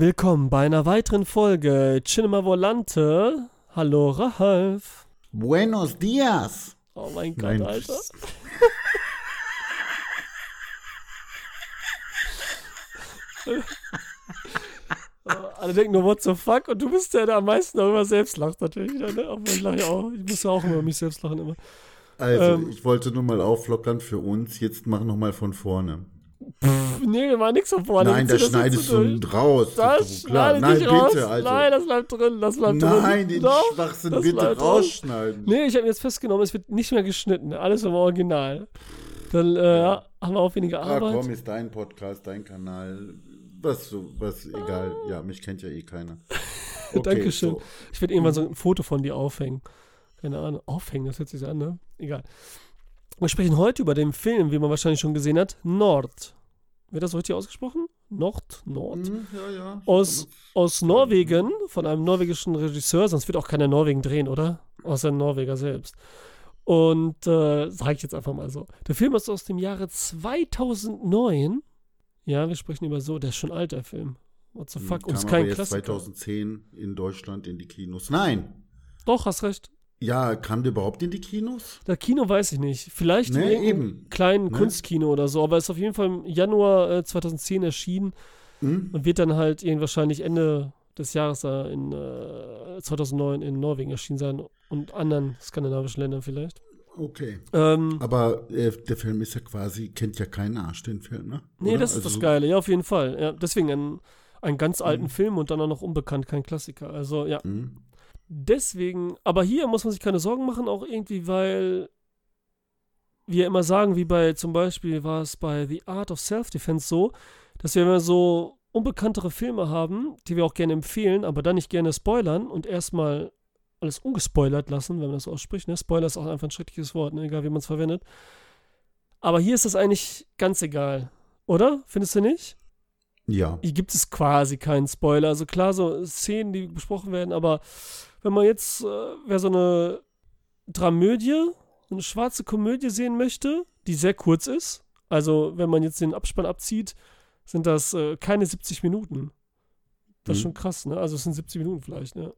Willkommen bei einer weiteren Folge Cinema Volante. Hallo Ralf. Buenos dias. Oh mein Gott, Nein. Alter. Äh, Alle denken nur, what the fuck? Und du bist der, der am meisten darüber selbst lacht, natürlich wieder, ne? Aber ich lache ja auch. Ich muss ja auch immer über mich selbst lachen, immer. Also, Ähm. ich wollte nur mal auflockern für uns. Jetzt mach noch mal von vorne. Nee, war nix von vorne. Nein, das schneidest du raus. Das schneide Nein, nicht raus. bitte, also. Nein, das bleibt drin. Das bleibt drin. Nein, den Doch, Schwachsinn bitte drin. rausschneiden. Nee, ich habe mir jetzt festgenommen, es wird nicht mehr geschnitten. Alles im Original. Dann äh, haben wir auch weniger Ah, Arbeit. komm, ist dein Podcast, dein Kanal. Was, so, was, egal. Ja, mich kennt ja eh keiner. Okay, Dankeschön. so. Ich werde irgendwann so ein Foto von dir aufhängen. Keine Ahnung. Aufhängen, das hört sich an, ne? Egal. Wir sprechen heute über den Film, wie man wahrscheinlich schon gesehen hat, Nord. Wird das richtig ausgesprochen? Nord? Nord? Hm, ja, ja. Aus, aus Norwegen, von einem norwegischen Regisseur, sonst wird auch keiner Norwegen drehen, oder? Außer Norweger selbst. Und äh, sage ich jetzt einfach mal so. Der Film ist aus dem Jahre 2009. Ja, wir sprechen über so, der ist schon alt, der Film. What the fuck? Und Hm, Kam ist aber kein jetzt Klassiker. 2010 in Deutschland in die Kinos. Nein. Doch, hast recht. Ja, kam der überhaupt in die Kinos? Das Kino weiß ich nicht. Vielleicht in Nee, irgendeinem eben. kleinen Ne? Kunstkino oder so, aber ist auf jeden Fall im Januar äh, 2010 erschienen Hm? und wird dann halt wahrscheinlich Ende des Jahres da in äh, 2009 in Norwegen erschienen sein und anderen skandinavischen Ländern vielleicht. Okay. Ähm, Aber äh, der Film ist ja quasi, kennt ja keinen Arsch, den Film, ne? nee, Oder? das ist Also das Geile, ja, auf jeden Fall. Ja, deswegen ein, einen ganz alten Mhm. Film und dann auch noch unbekannt, kein Klassiker. Also ja, Hm? Deswegen, aber hier muss man sich keine Sorgen machen, auch irgendwie, weil wir immer sagen, wie bei zum Beispiel war es bei The Art of Self-Defense so, dass wir immer so unbekanntere Filme haben, die wir auch gerne empfehlen, aber dann nicht gerne spoilern und erstmal alles ungespoilert lassen, wenn man das so ausspricht. Ne? Spoiler ist auch einfach ein schreckliches Wort, ne? egal wie man es verwendet. Aber hier ist das eigentlich ganz egal, oder? Findest du nicht? Ja. hier gibt es quasi keinen Spoiler. Also klar, so Szenen, die besprochen werden, aber wenn man jetzt, äh, wer so eine Dramödie, so eine schwarze Komödie sehen möchte, die sehr kurz ist, also wenn man jetzt den Abspann abzieht, sind das äh, keine 70 Minuten. Das ist Mhm. schon krass, ne? Also es sind 70 Minuten vielleicht, ne?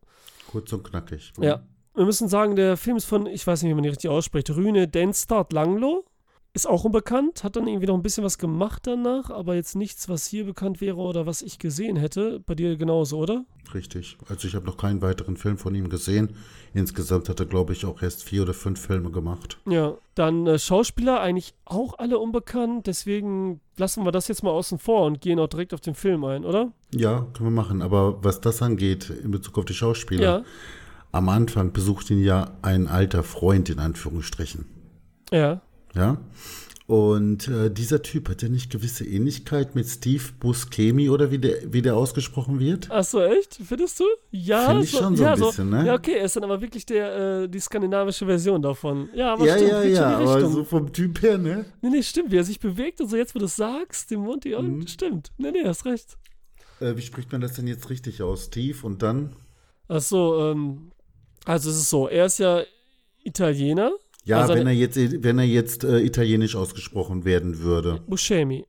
Kurz und knackig. Ja. Wir müssen sagen, der Film ist von, ich weiß nicht, wie man die richtig ausspricht, Rüne Denstad Langlo. Ist auch unbekannt, hat dann irgendwie noch ein bisschen was gemacht danach, aber jetzt nichts, was hier bekannt wäre oder was ich gesehen hätte. Bei dir genauso, oder? Richtig. Also ich habe noch keinen weiteren Film von ihm gesehen. Insgesamt hat er, glaube ich, auch erst vier oder fünf Filme gemacht. Ja. Dann äh, Schauspieler eigentlich auch alle unbekannt, deswegen lassen wir das jetzt mal außen vor und gehen auch direkt auf den Film ein, oder? Ja, können wir machen. Aber was das angeht, in Bezug auf die Schauspieler, Ja. am Anfang besucht ihn ja ein alter Freund, in Anführungsstrichen. Ja. Ja. Und äh, dieser Typ hat ja nicht gewisse Ähnlichkeit mit Steve Buscemi oder wie der, wie der ausgesprochen wird? Ach so, echt? Findest du? Ja, Finde ich so- schon so ja, ein bisschen, ne? Ja, okay, er ist dann aber wirklich der, äh, die skandinavische Version davon. Ja, aber ja, stimmt, ja, ja, aber so vom Typ her, ne? Nee, nee, stimmt, wie er sich bewegt und so, jetzt wo du es sagst, den Mund, ja, Mhm. stimmt. Nee, nee, hast recht. Äh, wie spricht man das denn jetzt richtig aus? Steve und dann? Ach so, ähm, also es ist so, er ist ja Italiener, Ja, Also wenn er jetzt, wenn er jetzt äh, italienisch ausgesprochen werden würde. Buscemi.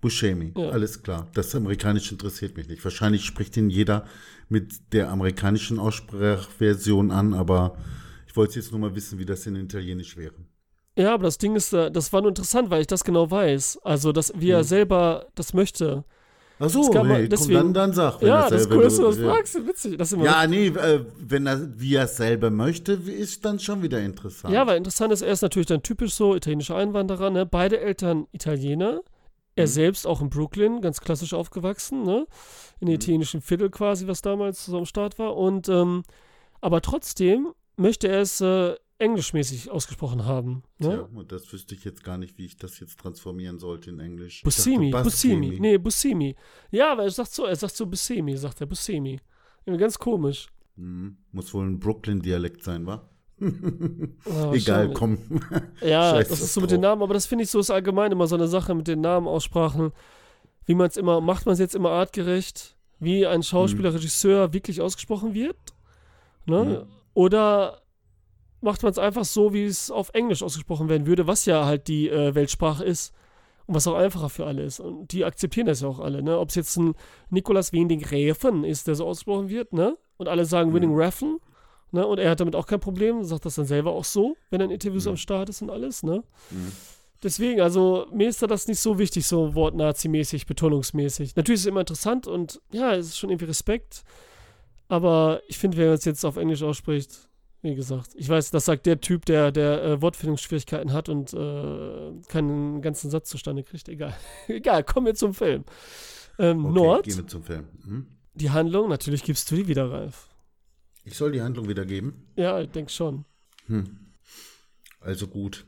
Buscemi, Ja. alles klar. Das Amerikanische interessiert mich nicht. Wahrscheinlich spricht ihn jeder mit der amerikanischen Aussprachversion an, aber ich wollte jetzt nur mal wissen, wie das in Italienisch wäre. Ja, aber das Ding ist, äh, das war nur interessant, weil ich das genau weiß. Also, dass, wie er Mhm. selber das möchte. Ach so, Das man- hey, komm, deswegen- dann, dann sag. wenn ja, das cool, dass du das ja. fragst. Witzig. Das immer Ja, nee, äh, wenn er, wie er es selber möchte, ist dann schon wieder interessant. Ja, weil interessant ist, er ist natürlich dann typisch so italienischer Einwanderer, ne? Beide Eltern Italiener. Er Mhm. selbst auch in Brooklyn, ganz klassisch aufgewachsen, ne? In Mhm. dem italienischen Viertel quasi, was damals so am Start war. Und ähm, aber trotzdem möchte er es äh, englischmäßig ausgesprochen haben. Ne? Und das wüsste ich jetzt gar nicht, wie ich das jetzt transformieren sollte in Englisch. Buscemi, dachte, Buscemi. Nee, Buscemi. Ja, aber er sagt so, er sagt so Buscemi, sagt er, Buscemi. Irgendwie ganz komisch. Hm, muss wohl ein Brooklyn-Dialekt sein, wa? Ja, Egal, komm. Ja, Scheiß das ist so mit den. Namen, aber das finde ich so ist allgemein immer so eine Sache mit den Namenaussprachen. Wie man es immer, macht man es jetzt immer artgerecht, wie ein Schauspieler, Regisseur wirklich ausgesprochen wird? Ne? Mhm. Oder macht man es einfach so, wie es auf Englisch ausgesprochen werden würde, was ja halt die äh, Weltsprache ist. Und was auch einfacher für alle ist. Und die akzeptieren das ja auch alle, ne? Ob es jetzt ein Nikolaus Winding Räfen ist, der so ausgesprochen wird, ne? Und alle sagen Mhm. Winning Räfen, ne? Und er hat damit auch kein Problem, sagt das dann selber auch so, wenn er in Interviews Mhm. am Start ist und alles, ne? Mhm. Deswegen, also mir ist da das nicht so wichtig, so Wort Nazi-mäßig, betonungsmäßig. Natürlich ist es immer interessant und ja, es ist schon irgendwie Respekt. Aber ich finde, wer es jetzt auf Englisch ausspricht, wie gesagt, ich weiß, das sagt der Typ, der, der äh, Wortfindungsschwierigkeiten hat und äh, keinen ganzen Satz zustande kriegt. Egal. Egal, kommen wir zum Film. Ähm, Okay, Nord, gehen wir zum Film. Hm? die Handlung, natürlich gibst du die wieder, Ralf. Ich soll die Handlung wiedergeben? Ja, ich denke schon. Hm. Also gut.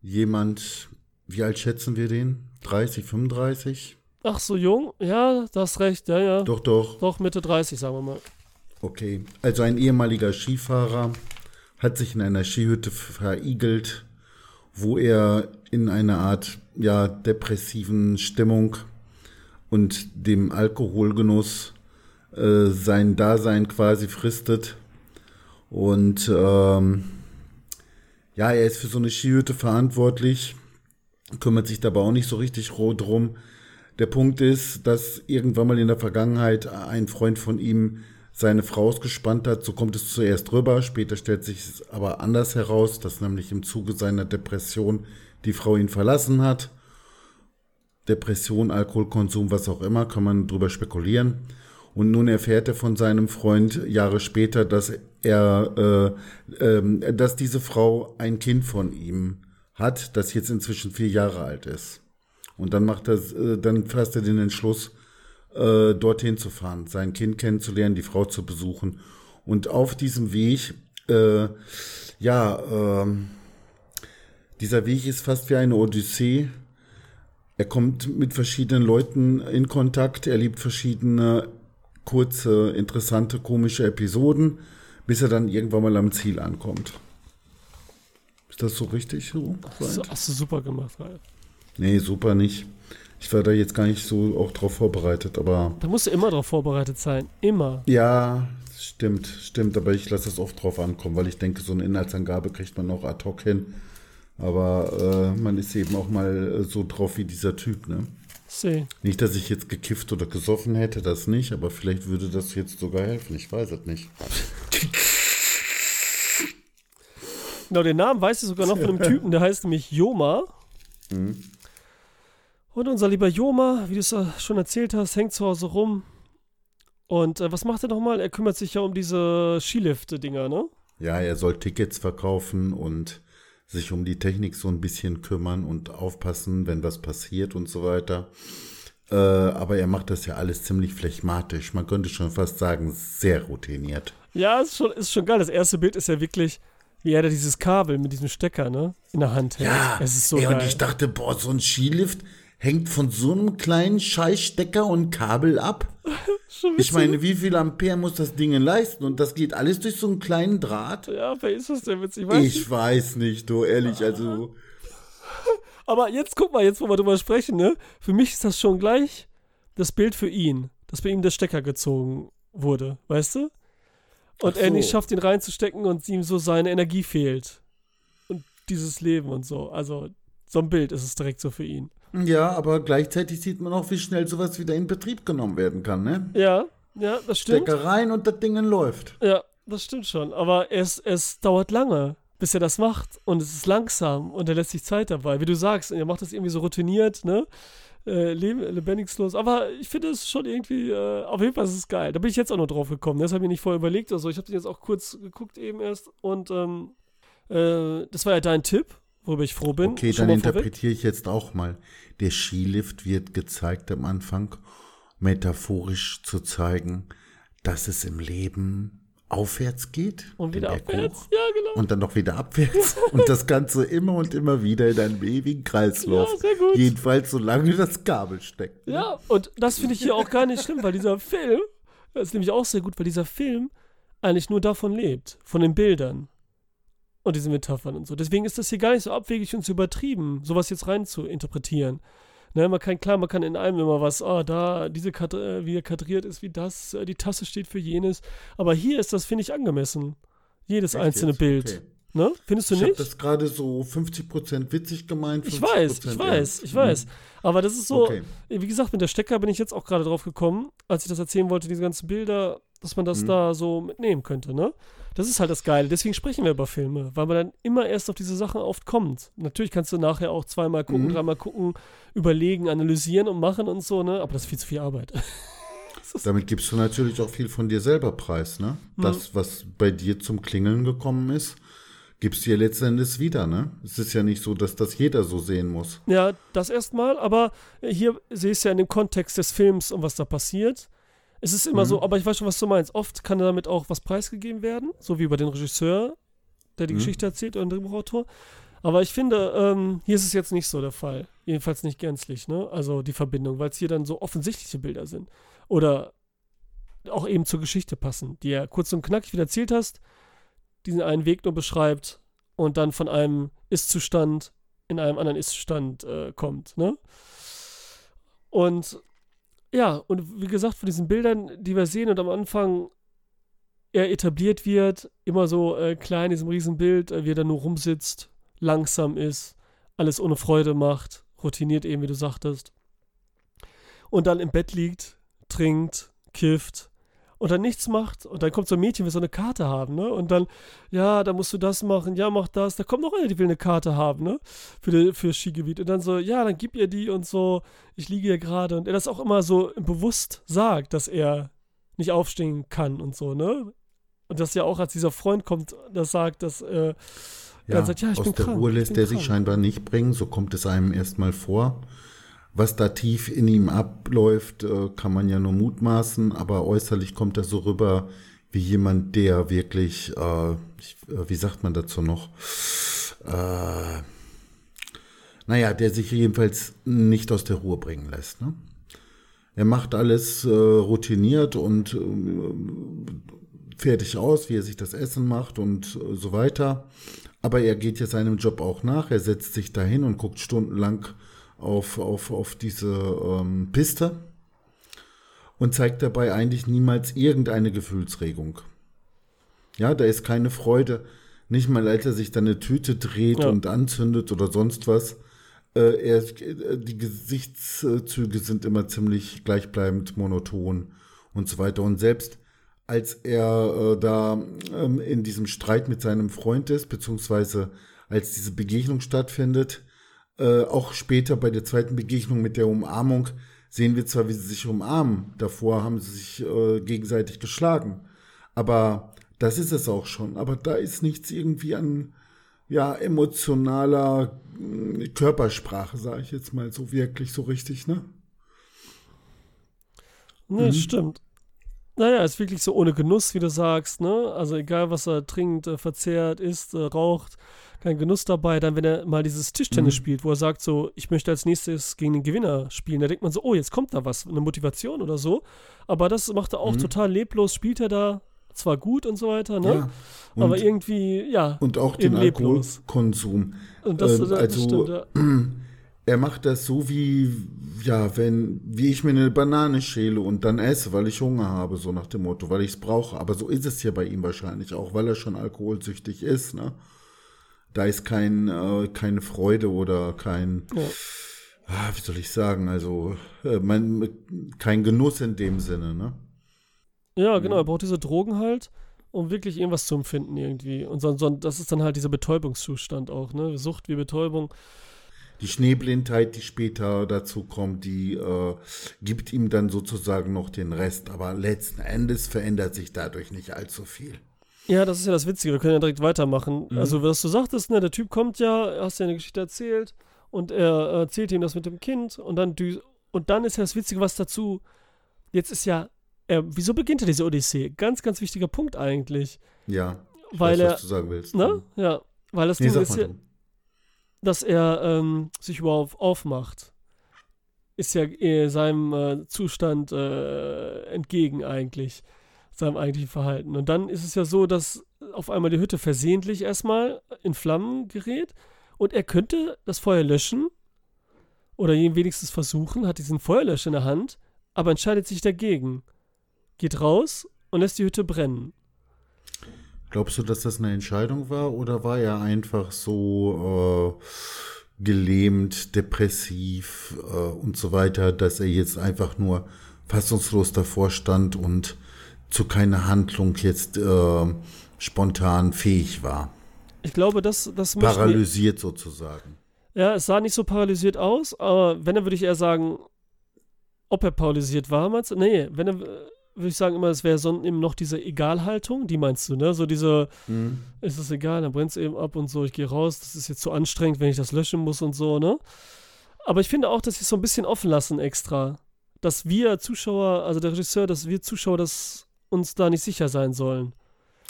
Jemand, wie alt schätzen wir den? 30, 35? Ach, so jung? Ja, du hast recht, ja, ja. Doch, doch. Doch, Mitte 30, sagen wir mal. Okay. Also ein ehemaliger Skifahrer hat sich in einer Skihütte verigelt, wo er in einer Art ja, depressiven Stimmung und dem Alkoholgenuss äh, sein Dasein quasi fristet. Und ähm, ja, er ist für so eine Skihütte verantwortlich, kümmert sich dabei auch nicht so richtig roh drum. Der Punkt ist, dass irgendwann mal in der Vergangenheit ein Freund von ihm seine Frau ausgespannt hat. So kommt es zuerst rüber. Später stellt sich es aber anders heraus, dass nämlich im Zuge seiner Depression die Frau ihn verlassen hat. Depression, Alkoholkonsum, was auch immer, kann man drüber spekulieren. Und nun erfährt er von seinem Freund Jahre später, dass er, äh, ähm, dass diese Frau ein Kind von ihm hat, das jetzt inzwischen vier Jahre alt ist. Und dann macht er, äh, dann fasst er den Entschluss, äh, dorthin zu fahren, sein Kind kennenzulernen, die Frau zu besuchen. Und auf diesem Weg, äh, ja, ähm, dieser Weg ist fast wie eine Odyssee. Er kommt mit verschiedenen Leuten in Kontakt, er liebt verschiedene kurze, interessante, komische Episoden, bis er dann irgendwann mal am Ziel ankommt. Ist das so richtig so? Hast du, hast du super gemacht, Ralf. Nee, super nicht. Ich war da jetzt gar nicht so auch drauf vorbereitet, aber Da musst du immer drauf vorbereitet sein. Immer. ja, stimmt, stimmt, aber ich lasse es oft drauf ankommen, weil ich denke, so eine Inhaltsangabe kriegt man auch ad hoc hin. Aber äh, man ist eben auch mal äh, so drauf wie dieser Typ, ne? Seh. Nicht, dass ich jetzt gekifft oder gesoffen hätte, das nicht, aber vielleicht würde das jetzt sogar helfen. Ich weiß es nicht. Genau, den Namen weißt du sogar noch von einem Typen, der heißt nämlich Joma. Mhm. Und unser lieber Joma, wie du es ja schon erzählt hast, hängt zu Hause rum. Und äh, was macht er nochmal? Er kümmert sich ja um diese Skilifte-Dinger, ne? Ja, er soll Tickets verkaufen und sich um die Technik so ein bisschen kümmern und aufpassen, wenn was passiert und so weiter. Äh, aber er macht das ja alles ziemlich phlegmatisch. Man könnte schon fast sagen, sehr routiniert. Ja, ist schon, ist schon geil. Das erste Bild ist ja wirklich, wie er da dieses Kabel mit diesem Stecker, ne? In der Hand hält. es ist so ey, geil. und ich dachte, boah, so ein Skilift hängt von so einem kleinen Scheißstecker und Kabel ab. Ich meine, wie viel Ampere muss das Ding leisten? Und das geht alles durch so einen kleinen Draht? Ja, wer ist das denn witzig? Weißt Ich weiß nicht, du, ehrlich, also. Aber jetzt guck mal, jetzt wo wir drüber sprechen, ne? Für mich ist das schon gleich das Bild für ihn, dass bei ihm der Stecker gezogen wurde, weißt du? Und Ach er nicht so. schafft, ihn reinzustecken und ihm so seine Energie fehlt. Und dieses Leben und so. Also, so ein Bild ist es direkt so für ihn. Ja, aber gleichzeitig sieht man auch, wie schnell sowas wieder in Betrieb genommen werden kann, ne? Ja, ja, das stimmt. Stecker rein und das Ding läuft. Ja, das stimmt schon. Aber es, es dauert lange, bis er das macht. Und es ist langsam und er lässt sich Zeit dabei. Wie du sagst, er macht das irgendwie so routiniert, ne? Äh, leb- lebendigslos. Aber ich finde es schon irgendwie, äh, auf jeden Fall ist es geil. Da bin ich jetzt auch noch drauf gekommen. Das habe ich mir nicht vorher überlegt oder so. Ich habe den jetzt auch kurz geguckt eben erst. Und ähm, äh, das war ja dein Tipp, worüber ich froh bin. Okay, Schon dann interpretiere ich jetzt auch mal. Der Skilift wird gezeigt am Anfang, metaphorisch zu zeigen, dass es im Leben aufwärts geht. Und wieder abwärts. hoch, Ja, genau. Und dann noch wieder abwärts. und das Ganze immer und immer wieder in einem ewigen Kreislauf. Ja, sehr gut. Jedenfalls, solange das Kabel steckt. ne? Ja, und das finde ich hier auch gar nicht schlimm, weil dieser Film, das ist nämlich auch sehr gut, weil dieser Film eigentlich nur davon lebt, von den Bildern und diesen Metaphern und so. Deswegen ist das hier gar nicht so abwegig und so übertrieben, sowas jetzt rein zu interpretieren. Ne, man kann, klar, man kann in allem immer was, ah, da, diese Kat äh, wie er kadriert ist, wie das, äh, die Tasse steht für jenes. Aber hier ist das, finde ich, angemessen. Jedes Echt einzelne jetzt? Bild. Okay. Ne? Findest du ich nicht? Ich habe das gerade so 50% witzig gemeint. Ich weiß, ich weiß, ich weiß. Mhm. Aber das ist so, okay. wie gesagt, mit der Stecker bin ich jetzt auch gerade drauf gekommen, als ich das erzählen wollte, diese ganzen Bilder, dass man das mhm. da so mitnehmen könnte, ne? Das ist halt das Geile. Deswegen sprechen wir über Filme, weil man dann immer erst auf diese Sachen oft kommt. Natürlich kannst du nachher auch zweimal gucken, mhm. dreimal gucken, überlegen, analysieren und machen und so, ne? Aber das ist viel zu viel Arbeit. Damit gibst du natürlich auch viel von dir selber preis, ne? Mhm. Das, was bei dir zum Klingeln gekommen ist, gibst du dir letztendlich wieder, ne? Es ist ja nicht so, dass das jeder so sehen muss. Ja, das erstmal, aber hier siehst du ja in dem Kontext des Films und was da passiert. Es ist immer mhm. so, aber ich weiß schon, was du meinst. Oft kann damit auch was preisgegeben werden, so wie bei den Regisseur, der die mhm. Geschichte erzählt oder ein Drehbuchautor. Aber ich finde, ähm, hier ist es jetzt nicht so der Fall. Jedenfalls nicht gänzlich, ne? Also die Verbindung, weil es hier dann so offensichtliche Bilder sind. Oder auch eben zur Geschichte passen, die ja kurz und knackig wieder erzählt hast, diesen einen Weg nur beschreibt und dann von einem Ist-Zustand in einem anderen Ist-Zustand äh, kommt, ne? Und ja, und wie gesagt, von diesen Bildern, die wir sehen und am Anfang er etabliert wird, immer so äh, klein in diesem Riesenbild, äh, wie er da nur rumsitzt, langsam ist, alles ohne Freude macht, routiniert eben, wie du sagtest. Und dann im Bett liegt, trinkt, kifft und dann nichts macht und dann kommt so ein Mädchen, will so eine Karte haben, ne? Und dann, ja, da musst du das machen, ja, mach das. Da kommt noch eine, die will eine Karte haben, ne? Für, die, für das Skigebiet. Und dann so, ja, dann gib ihr die und so, ich liege hier gerade. Und er das auch immer so bewusst sagt, dass er nicht aufstehen kann und so, ne? Und das ja auch, als dieser Freund kommt, das sagt, dass äh, ja, sagt, ja, ich aus bin der krank, Ruhe lässt er sich scheinbar nicht bringen, so kommt es einem erstmal vor. Was da tief in ihm abläuft, äh, kann man ja nur mutmaßen, aber äußerlich kommt er so rüber wie jemand, der wirklich, äh, äh, wie sagt man dazu noch, äh, naja, der sich jedenfalls nicht aus der Ruhe bringen lässt. Ne? Er macht alles äh, routiniert und äh, fertig aus, wie er sich das Essen macht und äh, so weiter. Aber er geht ja seinem Job auch nach. Er setzt sich dahin und guckt stundenlang auf, auf, auf diese ähm, Piste und zeigt dabei eigentlich niemals irgendeine Gefühlsregung. Ja, da ist keine Freude. Nicht mal, als er sich dann eine Tüte dreht ja. und anzündet oder sonst was. Äh, er, äh, die Gesichtszüge sind immer ziemlich gleichbleibend, monoton und so weiter. Und selbst als er äh, da ähm, in diesem Streit mit seinem Freund ist, beziehungsweise als diese Begegnung stattfindet, äh, auch später bei der zweiten Begegnung mit der Umarmung sehen wir zwar, wie sie sich umarmen, davor haben sie sich äh, gegenseitig geschlagen, aber das ist es auch schon. Aber da ist nichts irgendwie an ja emotionaler äh, Körpersprache, sage ich jetzt mal so wirklich so richtig, ne? Ne, mhm. stimmt. Naja, ist wirklich so ohne Genuss, wie du sagst, ne? Also egal, was er trinkt, äh, verzehrt, isst, äh, raucht, kein Genuss dabei. Dann, wenn er mal dieses Tischtennis mhm. spielt, wo er sagt so, ich möchte als nächstes gegen den Gewinner spielen, da denkt man so, oh, jetzt kommt da was, eine Motivation oder so. Aber das macht er auch mhm. total leblos, spielt er da zwar gut und so weiter, ne? Ja. Aber irgendwie, ja. Und auch den leblos. Alkoholkonsum. Und das, äh, also, stimmt, ja. er macht das so wie, ja, wenn, wie ich mir eine Banane schäle und dann esse, weil ich Hunger habe, so nach dem Motto, weil ich es brauche. Aber so ist es ja bei ihm wahrscheinlich auch, weil er schon alkoholsüchtig ist, ne? da ist kein, äh, keine Freude oder kein, ja. ah, wie soll ich sagen, also äh, man, kein Genuss in dem Sinne, ne? Ja, genau, er braucht diese Drogen halt, um wirklich irgendwas zu empfinden irgendwie. Und so, so, das ist dann halt dieser Betäubungszustand auch, ne? Sucht wie Betäubung. Die Schneeblindheit, die später dazu kommt, die äh, gibt ihm dann sozusagen noch den Rest. Aber letzten Endes verändert sich dadurch nicht allzu viel. Ja, das ist ja das Witzige, wir können ja direkt weitermachen. Mhm. Also, was du sagtest, ne, der Typ kommt ja, hast ja eine Geschichte erzählt und er erzählt ihm das mit dem Kind und dann, und dann ist ja das Witzige, was dazu, jetzt ist ja, er, wieso beginnt er diese Odyssee? Ganz, ganz wichtiger Punkt eigentlich. Ja, weil weiß, er, was du sagen willst. Ne? Ja, weil das nee, Ding ist ja, dass er ähm, sich überhaupt aufmacht, ist ja äh, seinem äh, Zustand äh, entgegen eigentlich seinem eigentlichen Verhalten. Und dann ist es ja so, dass auf einmal die Hütte versehentlich erstmal in Flammen gerät und er könnte das Feuer löschen oder wenigstens versuchen, hat diesen Feuerlöscher in der Hand, aber entscheidet sich dagegen. Geht raus und lässt die Hütte brennen. Glaubst du, dass das eine Entscheidung war oder war er einfach so äh, gelähmt, depressiv äh, und so weiter, dass er jetzt einfach nur fassungslos davor stand und zu keiner Handlung jetzt äh, spontan fähig war? Ich glaube, das, das Paralysiert sozusagen. Ja, es sah nicht so paralysiert aus, aber wenn, dann würde ich eher sagen, ob er paralysiert war, meinst du? Nee, wenn er, würde ich sagen immer, es wäre so eben noch diese Egalhaltung, die meinst du, ne? So diese, mhm. ist es egal, dann brennt es eben ab und so, ich gehe raus, das ist jetzt zu anstrengend, wenn ich das löschen muss und so, ne? Aber ich finde auch, dass sie es so ein bisschen offen lassen extra. Dass wir Zuschauer, also der Regisseur, dass wir Zuschauer das uns da nicht sicher sein sollen.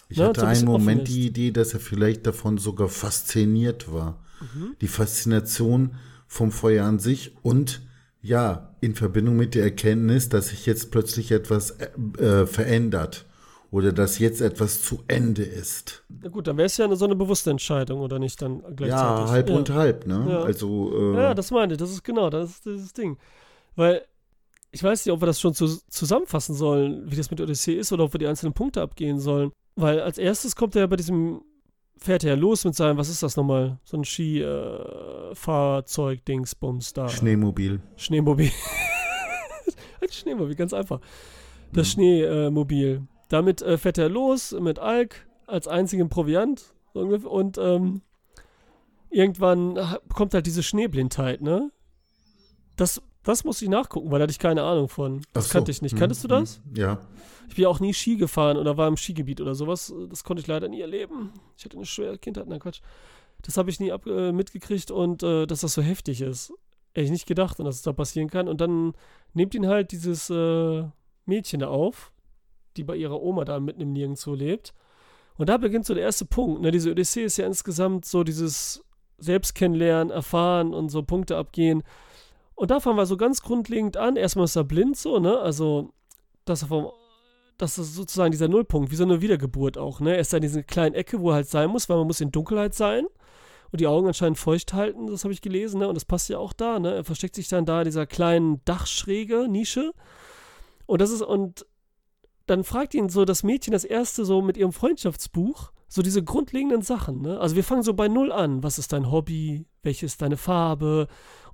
Ich ne? hatte so ein einen Moment die Idee, dass er vielleicht davon sogar fasziniert war. Mhm. Die Faszination vom Feuer an sich und ja, in Verbindung mit der Erkenntnis, dass sich jetzt plötzlich etwas äh, verändert oder dass jetzt etwas zu Ende ist. Na gut, dann wäre es ja eine, so eine bewusste Entscheidung, oder nicht dann gleichzeitig? Ja, halb ja. und halb, ne? Ja. Also, äh, ja, das meine ich, das ist genau, das ist dieses Ding. Weil ich weiß nicht, ob wir das schon zu, zusammenfassen sollen, wie das mit Odyssee ist, oder ob wir die einzelnen Punkte abgehen sollen. Weil als erstes kommt er ja bei diesem fährt er los mit seinem, was ist das nochmal? So ein Skifahrzeug-Dingsbums da. Schneemobil. Schneemobil. ein Schneemobil, ganz einfach. Das mhm. Schneemobil. Damit äh, fährt er los mit Alk als einzigen Proviant. Und ähm, irgendwann kommt halt diese Schneeblindheit, ne? Das das muss ich nachgucken, weil da hatte ich keine Ahnung von. Das so. kannte ich nicht. Hm, Kanntest du das? Hm, ja. Ich bin ja auch nie Ski gefahren oder war im Skigebiet oder sowas. Das konnte ich leider nie erleben. Ich hatte eine schwere Kindheit. Na Quatsch. Das habe ich nie ab, äh, mitgekriegt und äh, dass das so heftig ist. Hätte ich nicht gedacht, dass es da passieren kann. Und dann nimmt ihn halt dieses äh, Mädchen da auf, die bei ihrer Oma da mitten im Nirgendwo lebt. Und da beginnt so der erste Punkt. Ne? Diese Odyssee ist ja insgesamt so dieses Selbstkennenlernen, Erfahren und so Punkte abgehen. Und da fangen wir so ganz grundlegend an. Erstmal ist er blind so, ne? Also, dass er vom, das ist sozusagen dieser Nullpunkt, wie so eine Wiedergeburt auch, ne? Er ist da in dieser kleinen Ecke, wo er halt sein muss, weil man muss in Dunkelheit sein und die Augen anscheinend feucht halten, das habe ich gelesen, ne? Und das passt ja auch da, ne? Er versteckt sich dann da in dieser kleinen Dachschräge, Nische. Und das ist, und dann fragt ihn so das Mädchen das erste so mit ihrem Freundschaftsbuch, so diese grundlegenden Sachen, ne? Also wir fangen so bei Null an. Was ist dein Hobby? Welche ist deine Farbe?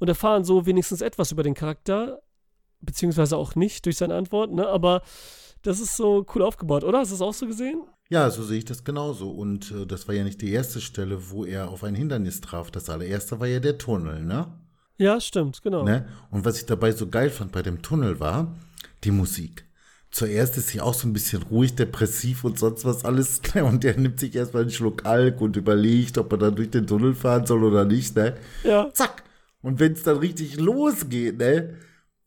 Und erfahren so wenigstens etwas über den Charakter, beziehungsweise auch nicht durch seine Antwort, ne? Aber das ist so cool aufgebaut, oder? Hast du das auch so gesehen? Ja, so sehe ich das genauso. Und äh, das war ja nicht die erste Stelle, wo er auf ein Hindernis traf. Das allererste war ja der Tunnel, ne? Ja, stimmt, genau. Ne? Und was ich dabei so geil fand bei dem Tunnel war, die Musik zuerst ist sie auch so ein bisschen ruhig, depressiv und sonst was alles. Und der nimmt sich erstmal einen Schluck Alk und überlegt, ob er dann durch den Tunnel fahren soll oder nicht, ne? Ja. Zack. Und wenn es dann richtig losgeht, ne?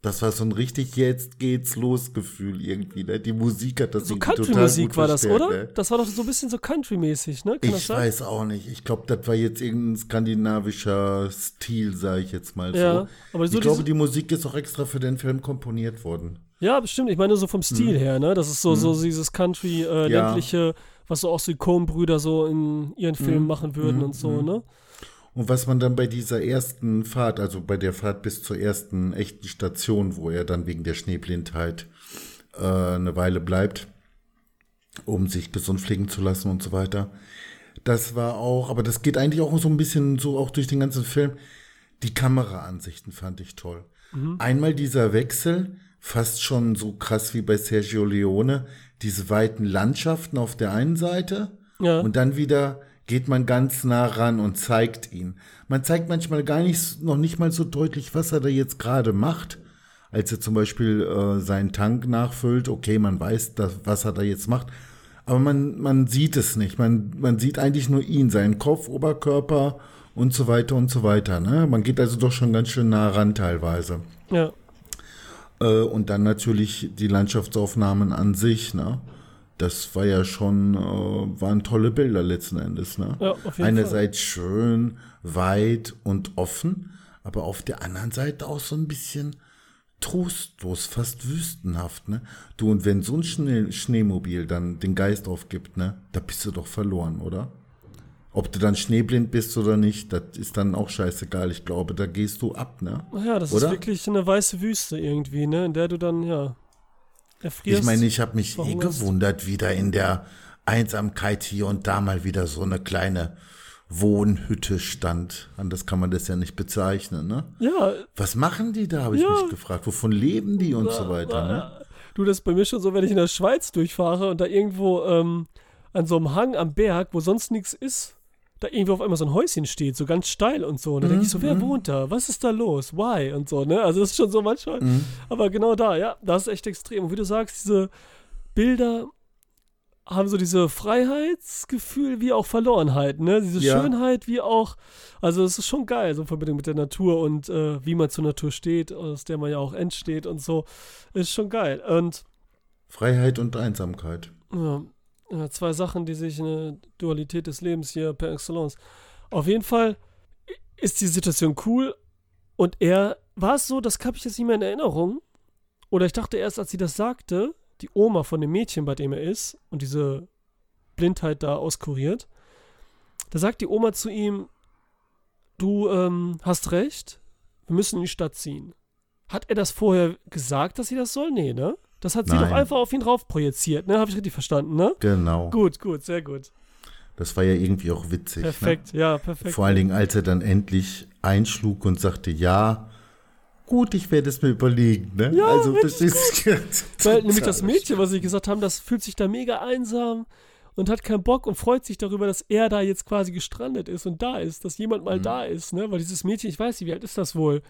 Das war so ein richtig jetzt geht's los Gefühl irgendwie, ne? Die Musik hat das so Country-Musik war das, oder? Ne? Das war doch so ein bisschen so Country-mäßig, ne? Kann ich weiß auch nicht. Ich glaube, das war jetzt irgendein skandinavischer Stil, sage ich jetzt mal ja, so. Aber so ich glaube, die Musik ist auch extra für den Film komponiert worden. Ja, bestimmt. Ich meine, so vom Stil hm. her, ne? Das ist so, hm. so dieses Country, äh, ja. ländliche, was so auch so die Coen-Brüder so in ihren Filmen hm. machen würden hm. und so, hm. ne? Und was man dann bei dieser ersten Fahrt, also bei der Fahrt bis zur ersten echten Station, wo er dann wegen der Schneeblindheit äh, eine Weile bleibt, um sich gesund pflegen zu lassen und so weiter. Das war auch, aber das geht eigentlich auch so ein bisschen so auch durch den ganzen Film. Die Kameraansichten fand ich toll. Mhm. Einmal dieser Wechsel, fast schon so krass wie bei Sergio Leone, diese weiten Landschaften auf der einen Seite ja. und dann wieder geht man ganz nah ran und zeigt ihn. Man zeigt manchmal gar nicht, noch nicht mal so deutlich, was er da jetzt gerade macht. Als er zum Beispiel äh, seinen Tank nachfüllt, okay, man weiß, dass, was er da jetzt macht, aber man, man sieht es nicht. Man, man sieht eigentlich nur ihn, seinen Kopf, Oberkörper und so weiter und so weiter. Ne? Man geht also doch schon ganz schön nah ran teilweise. Ja. Äh, und dann natürlich die Landschaftsaufnahmen an sich, ne? Das war ja schon, äh, waren tolle Bilder letzten Endes, ne? Ja, auf jeden Einerseits Fall. schön, weit und offen, aber auf der anderen Seite auch so ein bisschen trostlos, fast wüstenhaft, ne? Du, und wenn so ein Schnee Schneemobil dann den Geist aufgibt, ne? Da bist du doch verloren, oder? Ob du dann schneeblind bist oder nicht, das ist dann auch scheißegal. Ich glaube, da gehst du ab, ne? Ja, das oder? ist wirklich eine weiße Wüste irgendwie, ne? In der du dann, ja, erfrierst. Ich meine, ich habe mich eh gewundert, wie da in der Einsamkeit hier und da mal wieder so eine kleine Wohnhütte stand. Anders kann man das ja nicht bezeichnen, ne? Ja. Was machen die da, habe ich Ja. mich gefragt. Wovon leben die und so weiter, ne? Du, das ist bei mir schon so, wenn ich in der Schweiz durchfahre und da irgendwo ähm, an so einem Hang am Berg, wo sonst nichts ist, da irgendwo auf einmal so ein Häuschen steht, so ganz steil und so. Und dann denke ich so, wer wohnt da? Was ist da los? Why? Und so, ne? Also das ist schon so manchmal. Aber genau da, ja, das ist echt extrem. Und wie du sagst, diese Bilder haben so diese Freiheitsgefühl wie auch Verlorenheit, ne? Diese Ja. Schönheit wie auch, also es ist schon geil, so in Verbindung mit der Natur und äh, wie man zur Natur steht, aus der man ja auch entsteht und so, ist schon geil. Und Freiheit und Einsamkeit. ja, ja, zwei Sachen, die sich eine Dualität des Lebens hier per excellence. Auf jeden Fall ist die Situation cool und er war es so, das habe ich jetzt nicht mehr in Erinnerung. Oder ich dachte erst, als sie das sagte, die Oma von dem Mädchen, bei dem er ist und diese Blindheit da auskuriert, da sagt die Oma zu ihm, du ähm, hast recht, wir müssen in die Stadt ziehen. Hat er das vorher gesagt, dass sie das soll? Nee, ne? Das hat sie Nein. doch einfach auf ihn drauf projiziert, ne? Habe ich richtig verstanden, ne? Genau. Gut, gut, sehr gut. Das war ja irgendwie auch witzig. Perfekt, ja, Ne? perfekt. Vor allen Dingen, als er dann endlich einschlug und sagte, ja, gut, ich werde es mir überlegen. Ne? Ja, also, verstehst du? Weil nämlich das Mädchen, was sie gesagt haben, das fühlt sich da mega einsam und hat keinen Bock und freut sich darüber, dass er da jetzt quasi gestrandet ist und da ist, dass jemand Mhm. mal da ist, ne? Weil dieses Mädchen, ich weiß nicht, wie alt ist das wohl?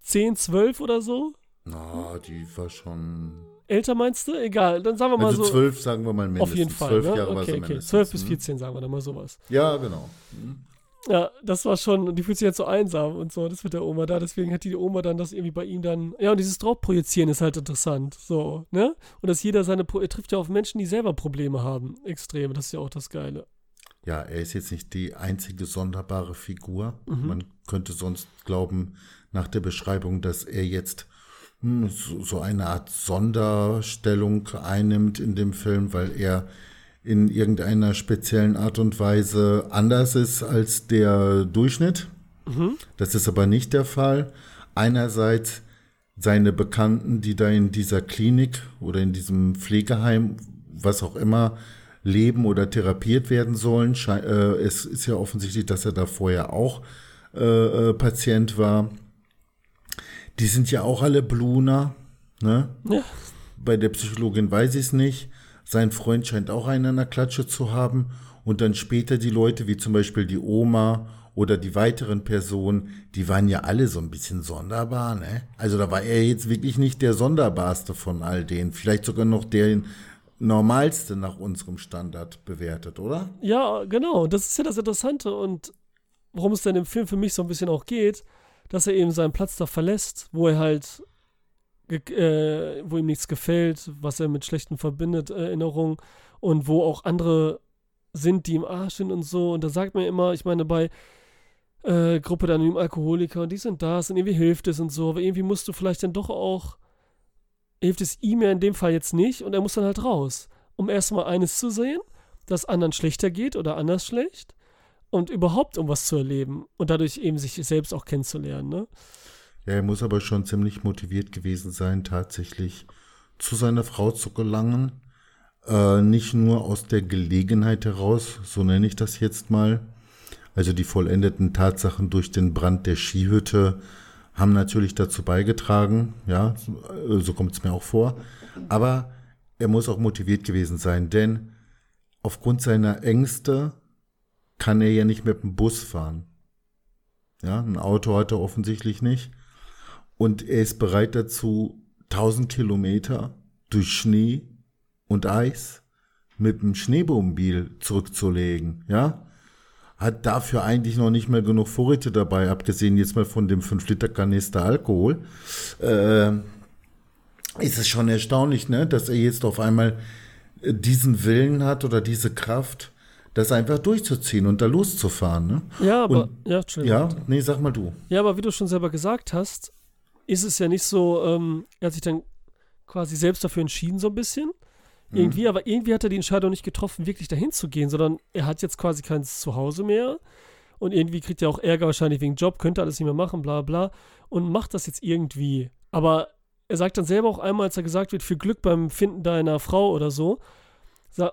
10, 12 oder so? Na, die war schon. Älter meinst du? Egal, dann sagen wir mal Also so. zwölf, sagen wir mal mindestens. auf jeden Fall. Zwölf ne? Jahre war okay, okay. mindestens. 12 bis hm? 14, sagen wir dann mal sowas. Ja, genau. Ja, das war schon, die fühlt sich jetzt so einsam und so, das mit der Oma da, deswegen hat die Oma dann das irgendwie bei ihm dann, ja, und dieses Draufprojizieren ist halt interessant, so, ne? Und dass jeder seine, er trifft ja auf Menschen, die selber Probleme haben, extrem, das ist ja auch das Geile. Ja, er ist jetzt nicht die einzige sonderbare Figur. Mhm. Man könnte sonst glauben, nach der Beschreibung, dass er jetzt so, so eine Art Sonderstellung einnimmt in dem Film, weil er in irgendeiner speziellen Art und Weise anders ist als der Durchschnitt. Das ist aber nicht der Fall. Einerseits seine Bekannten, die da in dieser Klinik oder in diesem Pflegeheim, was auch immer, leben oder therapiert werden sollen. Äh, Es ist ja offensichtlich, dass er da vorher auch äh, äh, Patient war. Die sind ja auch alle Bluner. Ne? Ja. Bei der Psychologin weiß ich es nicht. Sein Freund scheint auch einen an der Klatsche zu haben. Und dann später die Leute, wie zum Beispiel die Oma oder die weiteren Personen, die waren ja alle so ein bisschen sonderbar. Ne? Also da war er jetzt wirklich nicht der sonderbarste von all denen. Vielleicht sogar noch der normalste nach unserem Standard bewertet, oder? Ja, genau. Das ist ja das Interessante und worum es dann im Film für mich so ein bisschen auch geht, dass er eben seinen Platz da verlässt, wo er halt, äh, wo ihm nichts gefällt, was er mit Schlechten verbindet, äh, Erinnerungen und wo auch andere sind, die im Arsch sind und so. Und da sagt man immer, ich meine, bei äh, Gruppe der anonymen Alkoholiker und dies und das und irgendwie hilft es und so, aber irgendwie musst du vielleicht dann doch auch, hilft es ihm ja in dem Fall jetzt nicht und er muss dann halt raus, um erstmal eines zu sehen, dass anderen schlechter geht oder anders schlecht und überhaupt um was zu erleben und dadurch eben sich selbst auch kennenzulernen, ne? Ja, er muss aber schon ziemlich motiviert gewesen sein, tatsächlich zu seiner Frau zu gelangen. Äh, nicht nur aus der Gelegenheit heraus, so nenne ich das jetzt mal. Also die vollendeten Tatsachen durch den Brand der Skihütte haben natürlich dazu beigetragen, ja, so, so kommt es mir auch vor. Aber er muss auch motiviert gewesen sein, denn aufgrund seiner Ängste kann er ja nicht mit dem Bus fahren. Ja, ein Auto hat er offensichtlich nicht. Und er ist bereit dazu, 1000 Kilometer durch Schnee und Eis mit dem Schneemobil zurückzulegen, ja? Hat dafür eigentlich noch nicht mehr genug Vorräte dabei, abgesehen jetzt mal von dem 5-Liter-Kanister Alkohol. Äh, ist es schon erstaunlich, ne, dass er jetzt auf einmal diesen Willen hat oder diese Kraft, das einfach durchzuziehen und da loszufahren, ne? Ja, aber, Und- ja. Ja, nee, sag mal du. Ja, aber wie du schon selber gesagt hast, ist es ja nicht so, ähm, er hat sich dann quasi selbst dafür entschieden, so ein bisschen. Irgendwie, aber irgendwie hat er die Entscheidung nicht getroffen, wirklich dahin zu gehen, sondern er hat jetzt quasi kein Zuhause mehr und irgendwie kriegt er auch Ärger wahrscheinlich wegen Job, könnte alles nicht mehr machen, bla bla und macht das jetzt irgendwie. Aber er sagt dann selber auch einmal, als er gesagt wird, viel Glück beim Finden deiner Frau oder so,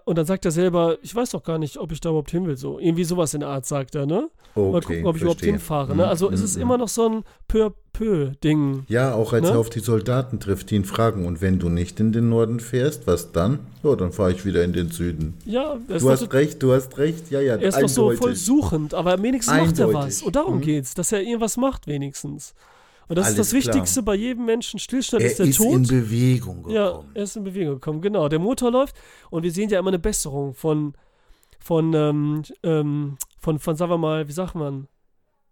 und dann sagt er selber, ich weiß doch gar nicht, ob ich da überhaupt hin will. So, irgendwie sowas in der Art sagt er, ne? Okay, Mal gucken, ob ich überhaupt verstehe. hinfahre. Ne? Mhm, Also es mhm, ist mhm. immer noch so ein peu peu Ding. Ja, auch als Ne? er auf die Soldaten trifft, die ihn fragen, und wenn du nicht in den Norden fährst, was dann? Ja, dann fahre ich wieder in den Süden. Ja, Du hast so, recht, du hast recht, ja, ja, er ist noch so voll eindeutig. suchend, aber wenigstens macht er Eindeutig. was. Und darum Mhm. geht's, dass er irgendwas macht wenigstens. Und das Alles ist das klar. Wichtigste bei jedem Menschen. Stillstand Er ist der ist Tod. in Bewegung Ja, gekommen. er ist in Bewegung gekommen, genau. Der Motor läuft und wir sehen ja immer eine Besserung von, von, ähm, ähm, von, von, sagen wir mal, wie sagt man,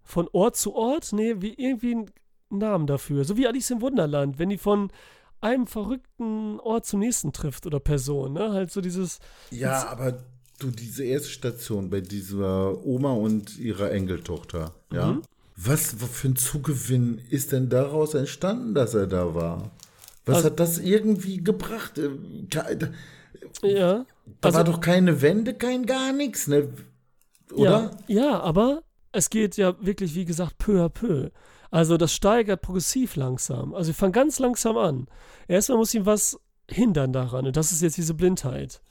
von Ort zu Ort? Nee, wie irgendwie einen Namen dafür. So wie Alice im Wunderland, wenn die von einem verrückten Ort zum nächsten trifft oder Person, ne? Halt so dieses, Ja, aber du, diese erste Station bei dieser Oma und ihrer Enkeltochter, ja? Mhm. Was für ein Zugewinn ist denn daraus entstanden, dass er da war? Was Also- hat das irgendwie gebracht? Äh, Da, ja. da Also- war doch keine Wende, kein gar nichts, ne? Oder? Ja, ja, aber es geht ja wirklich, wie gesagt, peu à peu. Also das steigert progressiv langsam. Also wir fangen ganz langsam an. Erstmal muss ihm was hindern daran und das ist jetzt diese Blindheit.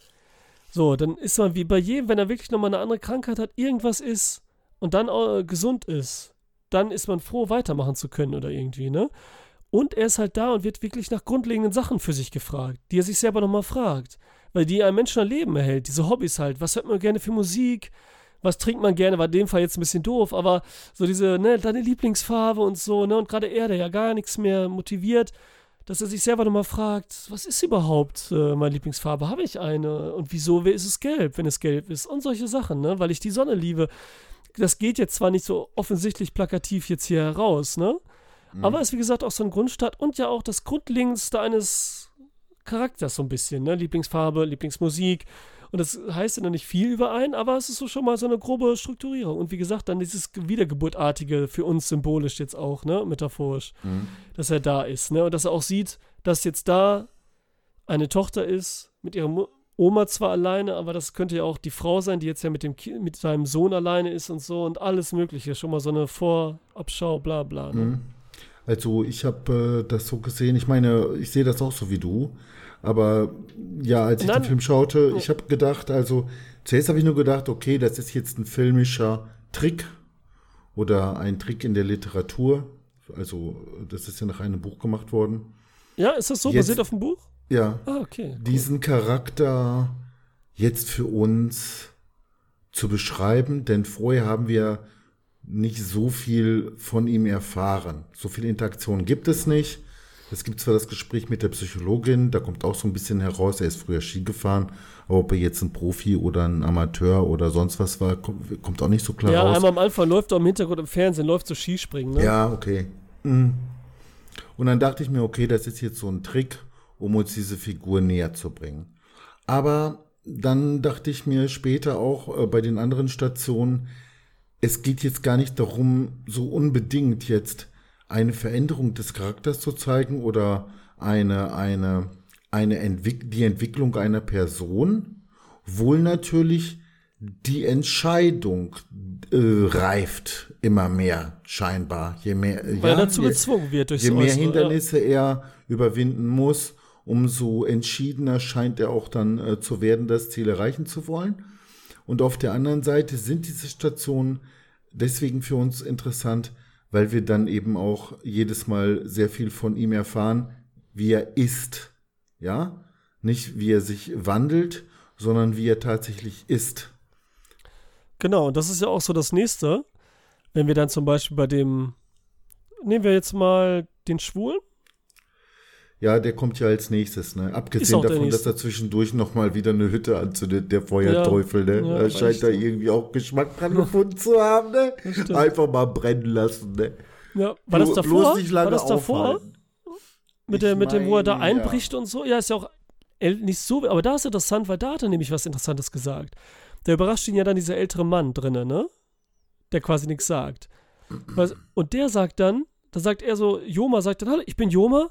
So, dann ist man wie bei jedem, wenn er wirklich nochmal eine andere Krankheit hat, irgendwas ist und dann äh, gesund ist, dann ist man froh, weitermachen zu können oder irgendwie, ne? Und er ist halt da und wird wirklich nach grundlegenden Sachen für sich gefragt, die er sich selber nochmal fragt. Weil die ein Menschen ein Leben erhält, diese Hobbys halt. Was hört man gerne für Musik? was trinkt man gerne, war in dem Fall jetzt ein bisschen doof, aber so diese, ne, deine Lieblingsfarbe und so, ne, und gerade er, der ja gar nichts mehr motiviert, dass er sich selber nochmal fragt, was ist überhaupt äh, meine Lieblingsfarbe? Habe ich eine? Und wieso ist es gelb, wenn es gelb ist? Und solche Sachen, ne, weil ich die Sonne liebe. Das geht jetzt zwar nicht so offensichtlich plakativ jetzt hier heraus, ne, aber ist wie gesagt auch so ein Grundstart und ja auch das Grundlegendste eines Charakters so ein bisschen, ne, Lieblingsfarbe, Lieblingsmusik, und das heißt ja noch nicht viel überein, aber es ist so schon mal so eine grobe Strukturierung. Und wie gesagt, dann dieses Wiedergeburtartige für uns symbolisch jetzt auch, ne, metaphorisch, Mhm. dass er da ist, ne, und dass er auch sieht, dass jetzt da eine Tochter ist, mit ihrer Mu Oma zwar alleine, aber das könnte ja auch die Frau sein, die jetzt ja mit dem Ki mit seinem Sohn alleine ist und so und alles Mögliche. Schon mal so eine Vorabschau, bla bla. Ne? Mhm. Also ich habe äh, das so gesehen, ich meine, ich sehe das auch so wie du, aber ja, als ich Dann- den Film schaute, ich habe gedacht, also zuerst habe ich nur gedacht, okay, das ist jetzt ein filmischer Trick oder ein Trick in der Literatur. Also das ist ja nach einem Buch gemacht worden. Ja, ist das so? Jetzt- Basiert auf dem Buch? Ja, Ah, okay. diesen Charakter jetzt für uns zu beschreiben, denn vorher haben wir nicht so viel von ihm erfahren. So viel Interaktion gibt es nicht. Es gibt zwar das Gespräch mit der Psychologin, da kommt auch so ein bisschen heraus, er ist früher Ski gefahren, aber ob er jetzt ein Profi oder ein Amateur oder sonst was war, kommt, auch nicht so klar Ja, raus. einmal am Anfang läuft er im Hintergrund im Fernsehen, läuft so Skispringen, ne? Ja, okay. Mhm. Und dann dachte ich mir, okay, das ist jetzt so ein Trick, um uns diese Figur näher zu bringen. Aber dann dachte ich mir später auch äh, bei den anderen Stationen, es geht jetzt gar nicht darum, so unbedingt jetzt eine Veränderung des Charakters zu zeigen oder eine, eine, eine Entwick die Entwicklung einer Person, wohl natürlich die Entscheidung äh, reift immer mehr, scheinbar. Je mehr, Weil ja, er dazu gezwungen wird durch je mehr Äußere, Hindernisse er überwinden muss, umso entschiedener scheint er auch dann äh, zu werden, das Ziel erreichen zu wollen. Und auf der anderen Seite sind diese Stationen deswegen für uns interessant, weil wir dann eben auch jedes Mal sehr viel von ihm erfahren, wie er ist. Ja? Nicht wie er sich wandelt, sondern wie er tatsächlich ist. Genau, und das ist ja auch so das Nächste. Wenn wir dann zum Beispiel bei dem, nehmen wir jetzt mal den Schwulen. Ja, der kommt ja als nächstes, ne? Abgesehen davon, dass er zwischendurch nochmal wieder eine Hütte anzündet, der Feuerteufel, ne? Ja, er weiß scheint da irgendwie auch Geschmack dran gefunden zu haben, ne? Einfach mal brennen lassen, ne? Ja, war das davor? Bloß nicht lange war das davor? aufhalten. Mit, der, mit dem, wo er da meine, ja. einbricht und so? Ja, ist ja auch nicht so, aber da ist interessant, weil da hat er nämlich was Interessantes gesagt. Da überrascht ihn ja dann dieser ältere Mann drinnen, ne? Der quasi nichts sagt. Und der sagt dann, da sagt er so, Joma sagt dann, hallo, ich bin Joma,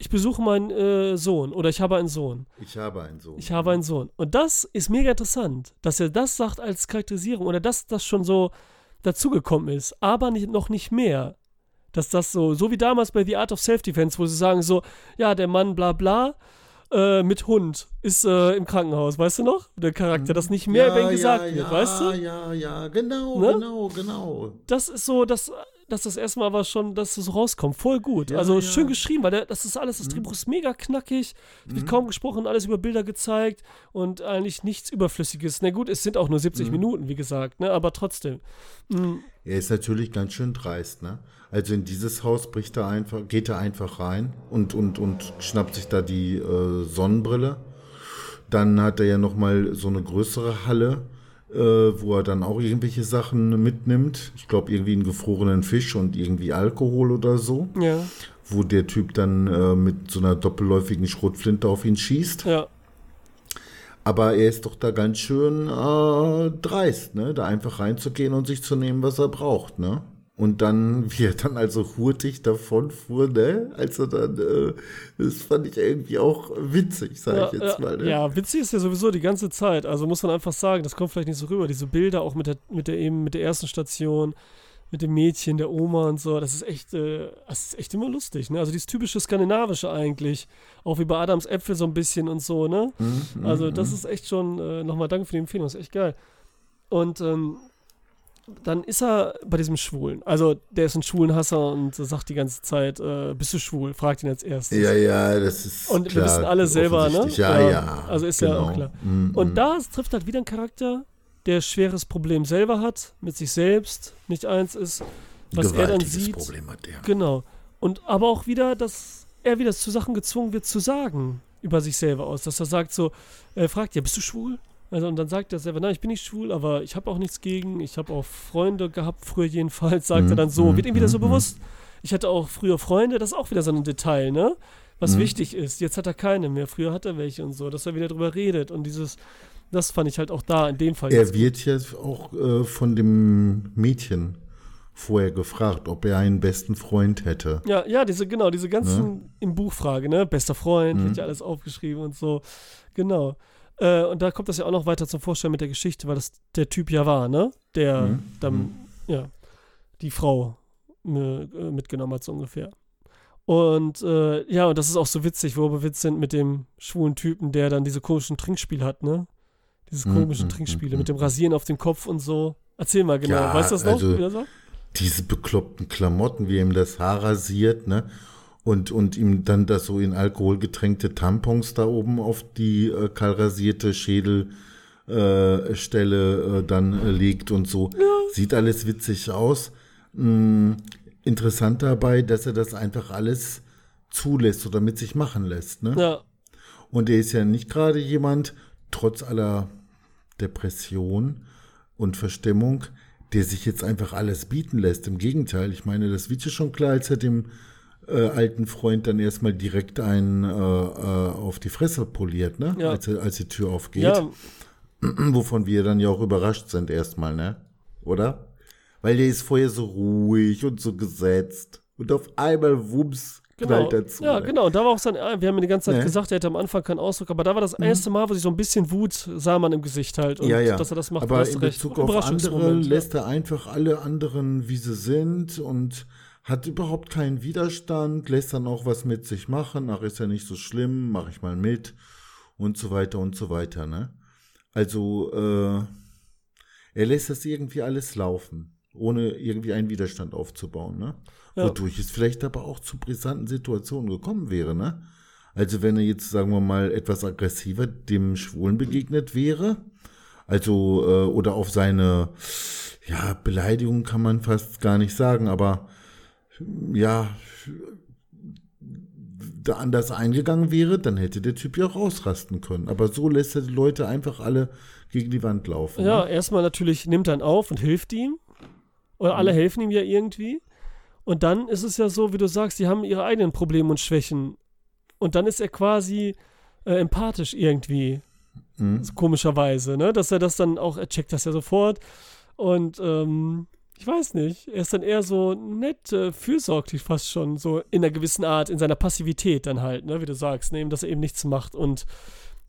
ich besuche meinen äh, Sohn oder ich habe einen Sohn. Ich habe einen Sohn. Ich habe einen Sohn. Und das ist mega interessant, dass er das sagt als Charakterisierung oder dass das schon so dazugekommen ist, aber nicht, noch nicht mehr. Dass das so, so wie damals bei The Art of Self-Defense, wo sie sagen so, ja, der Mann bla bla äh, mit Hund ist äh, im Krankenhaus, weißt du noch? Der Charakter, dass nicht mehr ja, ihn gesagt ja, wird, ja, weißt du? Ja, ja, genau, Ne? genau, genau. Das ist so, dass, dass das erstmal aber schon, dass so rauskommt. Voll gut. Ja, also ja. schön geschrieben, weil der, das ist alles, das Drehbuch ist mega knackig, es wird kaum gesprochen, alles über Bilder gezeigt und eigentlich nichts Überflüssiges. Na gut, es sind auch nur 70 Minuten, wie gesagt, ne? aber trotzdem. Er ist natürlich ganz schön dreist, ne? Also in dieses Haus bricht er einfach, geht er einfach rein und, und, und schnappt sich da die äh, Sonnenbrille. Dann hat er ja nochmal so eine größere Halle, äh, wo er dann auch irgendwelche Sachen mitnimmt. Ich glaube, irgendwie einen gefrorenen Fisch und irgendwie Alkohol oder so. ja, Wo der Typ dann äh, mit so einer doppelläufigen Schrotflinte auf ihn schießt. ja. Aber er ist doch da ganz schön äh, dreist, ne? Da einfach reinzugehen und sich zu nehmen, was er braucht, ne? Und dann, wie er dann also hurtig davon fuhr, ne? Also dann, äh, das fand ich irgendwie auch witzig, sag Ja, ich jetzt ja, mal, ne? ja, witzig ist ja sowieso die ganze Zeit. Also muss man einfach sagen, das kommt vielleicht nicht so rüber. Diese Bilder auch mit der, mit der eben, mit der ersten Station, mit dem Mädchen, der Oma und so, das ist echt, äh, das ist echt immer lustig, ne? Also dieses typische Skandinavische eigentlich. Auch wie bei Adams Äpfel so ein bisschen und so, ne? Mhm, Also das ist echt schon, äh, nochmal danke für die Empfehlung, das ist echt geil. Und ähm, dann ist er bei diesem Schwulen. Also der ist ein Schwulenhasser und sagt die ganze Zeit, äh, bist du schwul? Fragt ihn als erstes. Ja, ja, das ist Und wir klar, wissen alle selber, ne? Ja, Ja, ja. also ist ja auch klar. Mhm, Und mhm. da trifft halt wieder ein Charakter, der schweres Problem selber hat, mit sich selbst nicht eins ist, was er dann sieht. Problem hat der. Genau. Und aber auch wieder, dass er wieder zu Sachen gezwungen wird zu sagen über sich selber aus. Dass er sagt so, er fragt ja, bist du schwul? Also und dann sagt er selber, nein, ich bin nicht schwul, aber ich habe auch nichts gegen. Ich habe auch Freunde gehabt, früher jedenfalls, sagt Mhm, er dann so. mhm, Wird ihm wieder so mhm, bewusst. Ich hatte auch früher Freunde, das ist auch wieder so ein Detail, ne? Was Mhm. wichtig ist. Jetzt hat er keine mehr. Früher hat er welche und so, dass er wieder drüber redet. Und dieses, das fand ich halt auch da in dem Fall. Er wird ja auch äh, von dem Mädchen vorher gefragt, ob er einen besten Freund hätte. Ja, ja, diese, genau, diese ganzen im Buchfrage, ne? Bester Freund, wird ja alles aufgeschrieben und so. Genau. Äh, und da kommt das ja auch noch weiter zum Vorstellen mit der Geschichte, weil das der Typ ja war, ne? Der Mhm. dann, ja, die Frau äh, mitgenommen hat, so ungefähr. Und äh, ja, und das ist auch so witzig, wo wir Witz sind mit dem schwulen Typen, der dann diese komischen Trinkspiele hat, ne? Diese Mhm, komischen mhm, Trinkspiele mhm, mit dem Rasieren auf dem Kopf und so. Erzähl mal genau. Ja, weißt du das noch? also- das? Diese bekloppten Klamotten, wie ihm das Haar rasiert, ne? Und, und ihm dann das so in Alkohol getränkte Tampons da oben auf die äh, kahlrasierte Schädelstelle äh, Stelle, äh, dann äh, legt und so. Sieht alles witzig aus. Mm, interessant dabei, dass er das einfach alles zulässt oder mit sich machen lässt, ne? Ja, Und er ist ja nicht gerade jemand, trotz aller Depression und Verstimmung, der sich jetzt einfach alles bieten lässt. Im Gegenteil, ich meine, das wird ja schon klar, als er dem äh, alten Freund dann erstmal direkt einen äh, äh, auf die Fresse poliert, ne? Ja. Als, als die Tür aufgeht. ja, Wovon wir dann ja auch überrascht sind erstmal, ne? Oder? Weil der ist vorher so ruhig und so gesetzt. Und auf einmal, wumms, Genau. knallt er zu. ja, ne? genau. Und da war auch sein, wir haben ja die ganze Zeit Ne? gesagt, er hätte am Anfang keinen Ausdruck, aber da war das erste Mal, wo sich so ein bisschen Wut sah man im Gesicht halt. Und ja, ja. dass er das macht, Aber in du recht. Bezug auf andere lässt er einfach alle anderen, wie sie sind und hat überhaupt keinen Widerstand, lässt dann auch was mit sich machen. Ach, ist ja nicht so schlimm, mache ich mal mit und so weiter und so weiter, ne? Also, äh, er lässt das irgendwie alles laufen, ohne irgendwie einen Widerstand aufzubauen, ne? Ja. Wodurch es vielleicht aber auch zu brisanten Situationen gekommen wäre, ne? Also wenn er jetzt, sagen wir mal, etwas aggressiver dem Schwulen begegnet wäre, also äh, oder auf seine ja, Beleidigung kann man fast gar nicht sagen, aber ja, da anders eingegangen wäre, dann hätte der Typ ja auch ausrasten können. Aber so lässt er die Leute einfach alle gegen die Wand laufen. Ja, Ne? erstmal natürlich nimmt er ihn auf und hilft ihm. Oder Mhm. alle helfen ihm ja irgendwie. Und dann ist es ja so, wie du sagst, die haben ihre eigenen Probleme und Schwächen. Und dann ist er quasi äh, empathisch irgendwie. Mhm. Komischerweise, ne? Dass er das dann auch, er checkt das ja sofort. Und ähm, ich weiß nicht, er ist dann eher so nett, äh, fürsorglich fast schon, so in einer gewissen Art, in seiner Passivität dann halt, ne? Wie du sagst, ne? Eben, dass er eben nichts macht und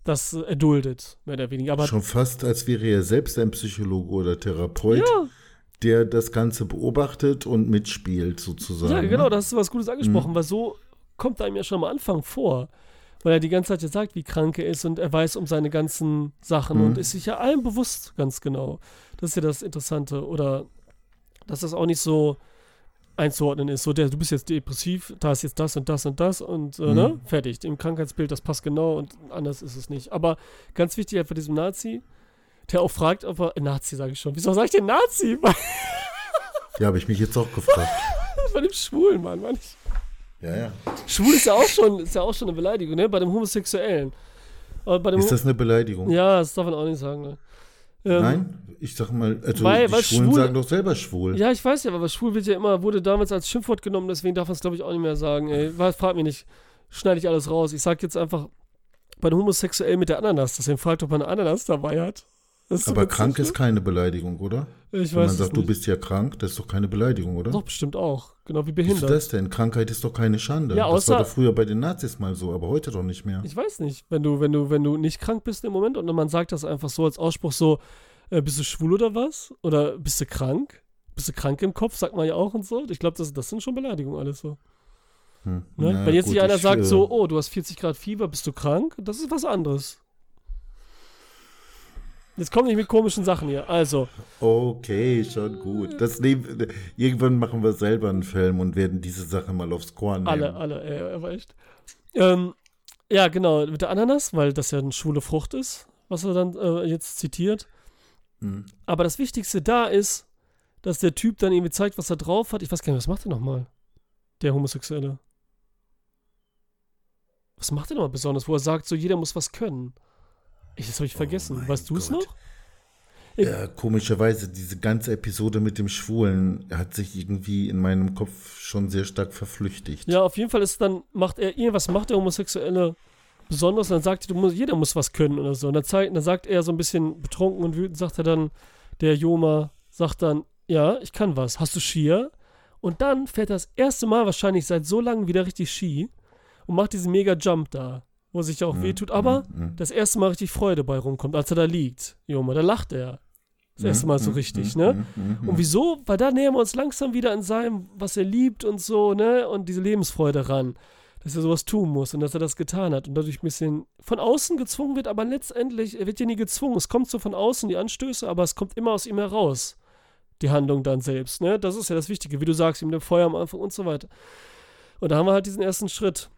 das äh, erduldet, mehr oder weniger. Aber Schon fast, als wäre er selbst ein Psychologe oder Therapeut, ja, der das Ganze beobachtet und mitspielt, sozusagen. Ja, genau, ne? da hast du was Gutes angesprochen, weil so kommt einem ja schon am Anfang vor. weil er die ganze Zeit ja sagt, wie krank er ist und er weiß um seine ganzen Sachen Mhm. und ist sich ja allem bewusst ganz genau. Das ist ja das Interessante. Oder dass das auch nicht so einzuordnen ist. So, der, du bist jetzt depressiv, da ist jetzt das und das und das und äh, Mhm. ne? fertig. Im Krankheitsbild, das passt genau und anders ist es nicht. Aber ganz wichtig halt bei diesem Nazi, der auch fragt, ob er, äh, Nazi sage ich schon, wieso sage ich denn Nazi? Ja, habe ich mich jetzt auch gefragt. bei dem Schwulen, Mann, Mann. Ja, ja. Schwul ist ja auch schon, ist ja auch schon eine Beleidigung, ne? Bei dem Homosexuellen. Bei dem Ist das eine Beleidigung? ja, das darf man auch nicht sagen, ne? Ähm, Nein? Ich sag mal, also Weil- die Schwulen schwul- sagen doch selber schwul. Ja, ich weiß ja, aber schwul wird ja immer, wurde damals als Schimpfwort genommen, deswegen darf man es, glaube ich, auch nicht mehr sagen. Ey, frag mich nicht. Schneide ich alles raus. Ich sag jetzt einfach bei Homosexuell mit der Ananas, deswegen fragt, ob man eine Ananas dabei hat. Das ist so Aber witzig, krank ne? ist keine Beleidigung, oder? Ich Wenn weiß man es sagt, du nicht. bist ja krank, das ist doch keine Beleidigung, oder? Doch, bestimmt auch. Genau wie Wieso behindert. das denn? Krankheit ist doch keine Schande. Ja, das außer- war doch früher bei den Nazis mal so, aber heute doch nicht mehr. Ich weiß nicht, wenn du, wenn du, wenn du nicht krank bist im Moment und man sagt das einfach so als Ausspruch so, äh, bist du schwul oder was? Oder bist du krank? Bist du krank im Kopf, sagt man ja auch und so. Ich glaube, das, das sind schon Beleidigungen alles so. Hm. Ne? Na wenn jetzt gut, nicht einer ich, sagt äh, so, oh, du hast 40 Grad Fieber, bist du krank? Das ist was anderes. Jetzt komm nicht mit komischen Sachen hier. Also, Okay, schon gut. Das nehmen, irgendwann machen wir selber einen Film und werden diese Sache mal aufs Korn nehmen. alle, alle, ey, aber echt. Ähm, ja, genau, mit der Ananas, weil das ja eine schwule Frucht ist, was er dann äh, jetzt zitiert. Hm. Aber das Wichtigste da ist, dass der Typ dann irgendwie zeigt, was er drauf hat. Ich weiß gar nicht, was macht er nochmal? Der Homosexuelle. Was macht er nochmal besonders, wo er sagt, so jeder muss was können? Ich, das habe ich vergessen. mein weißt du es noch? Ja, komischerweise, diese ganze Episode mit dem Schwulen hat sich irgendwie in meinem Kopf schon sehr stark verflüchtigt. Ja, auf jeden Fall ist dann, macht er irgendwas, macht der Homosexuelle besonders und dann sagt er, du musst, jeder muss was können oder so. Und dann, zeigt, dann sagt er so ein bisschen betrunken und wütend, sagt er dann, der Joma sagt dann, ja, ich kann was. Hast du Skier? Und dann fährt er das erste Mal wahrscheinlich seit so langem wieder richtig Ski und macht diesen mega Jump da, wo sich ja auch wehtut. Aber Mhm. das erste Mal richtig Freude bei rumkommt, als er da liegt. Joma, da lacht er. Das erste Mal so richtig, ne? Mhm. Und wieso? Weil da nähern wir uns langsam wieder an seinem, was er liebt und so, ne? Und diese Lebensfreude ran. Dass er sowas tun muss und dass er das getan hat und dadurch ein bisschen von außen gezwungen wird, aber letztendlich, er wird ja nie gezwungen. Es kommt so von außen, die Anstöße, aber es kommt immer aus ihm heraus. Die Handlung dann selbst, ne? Das ist ja das Wichtige, wie du sagst, ihm dem Feuer am Anfang und so weiter. Und da haben wir halt diesen ersten Schritt.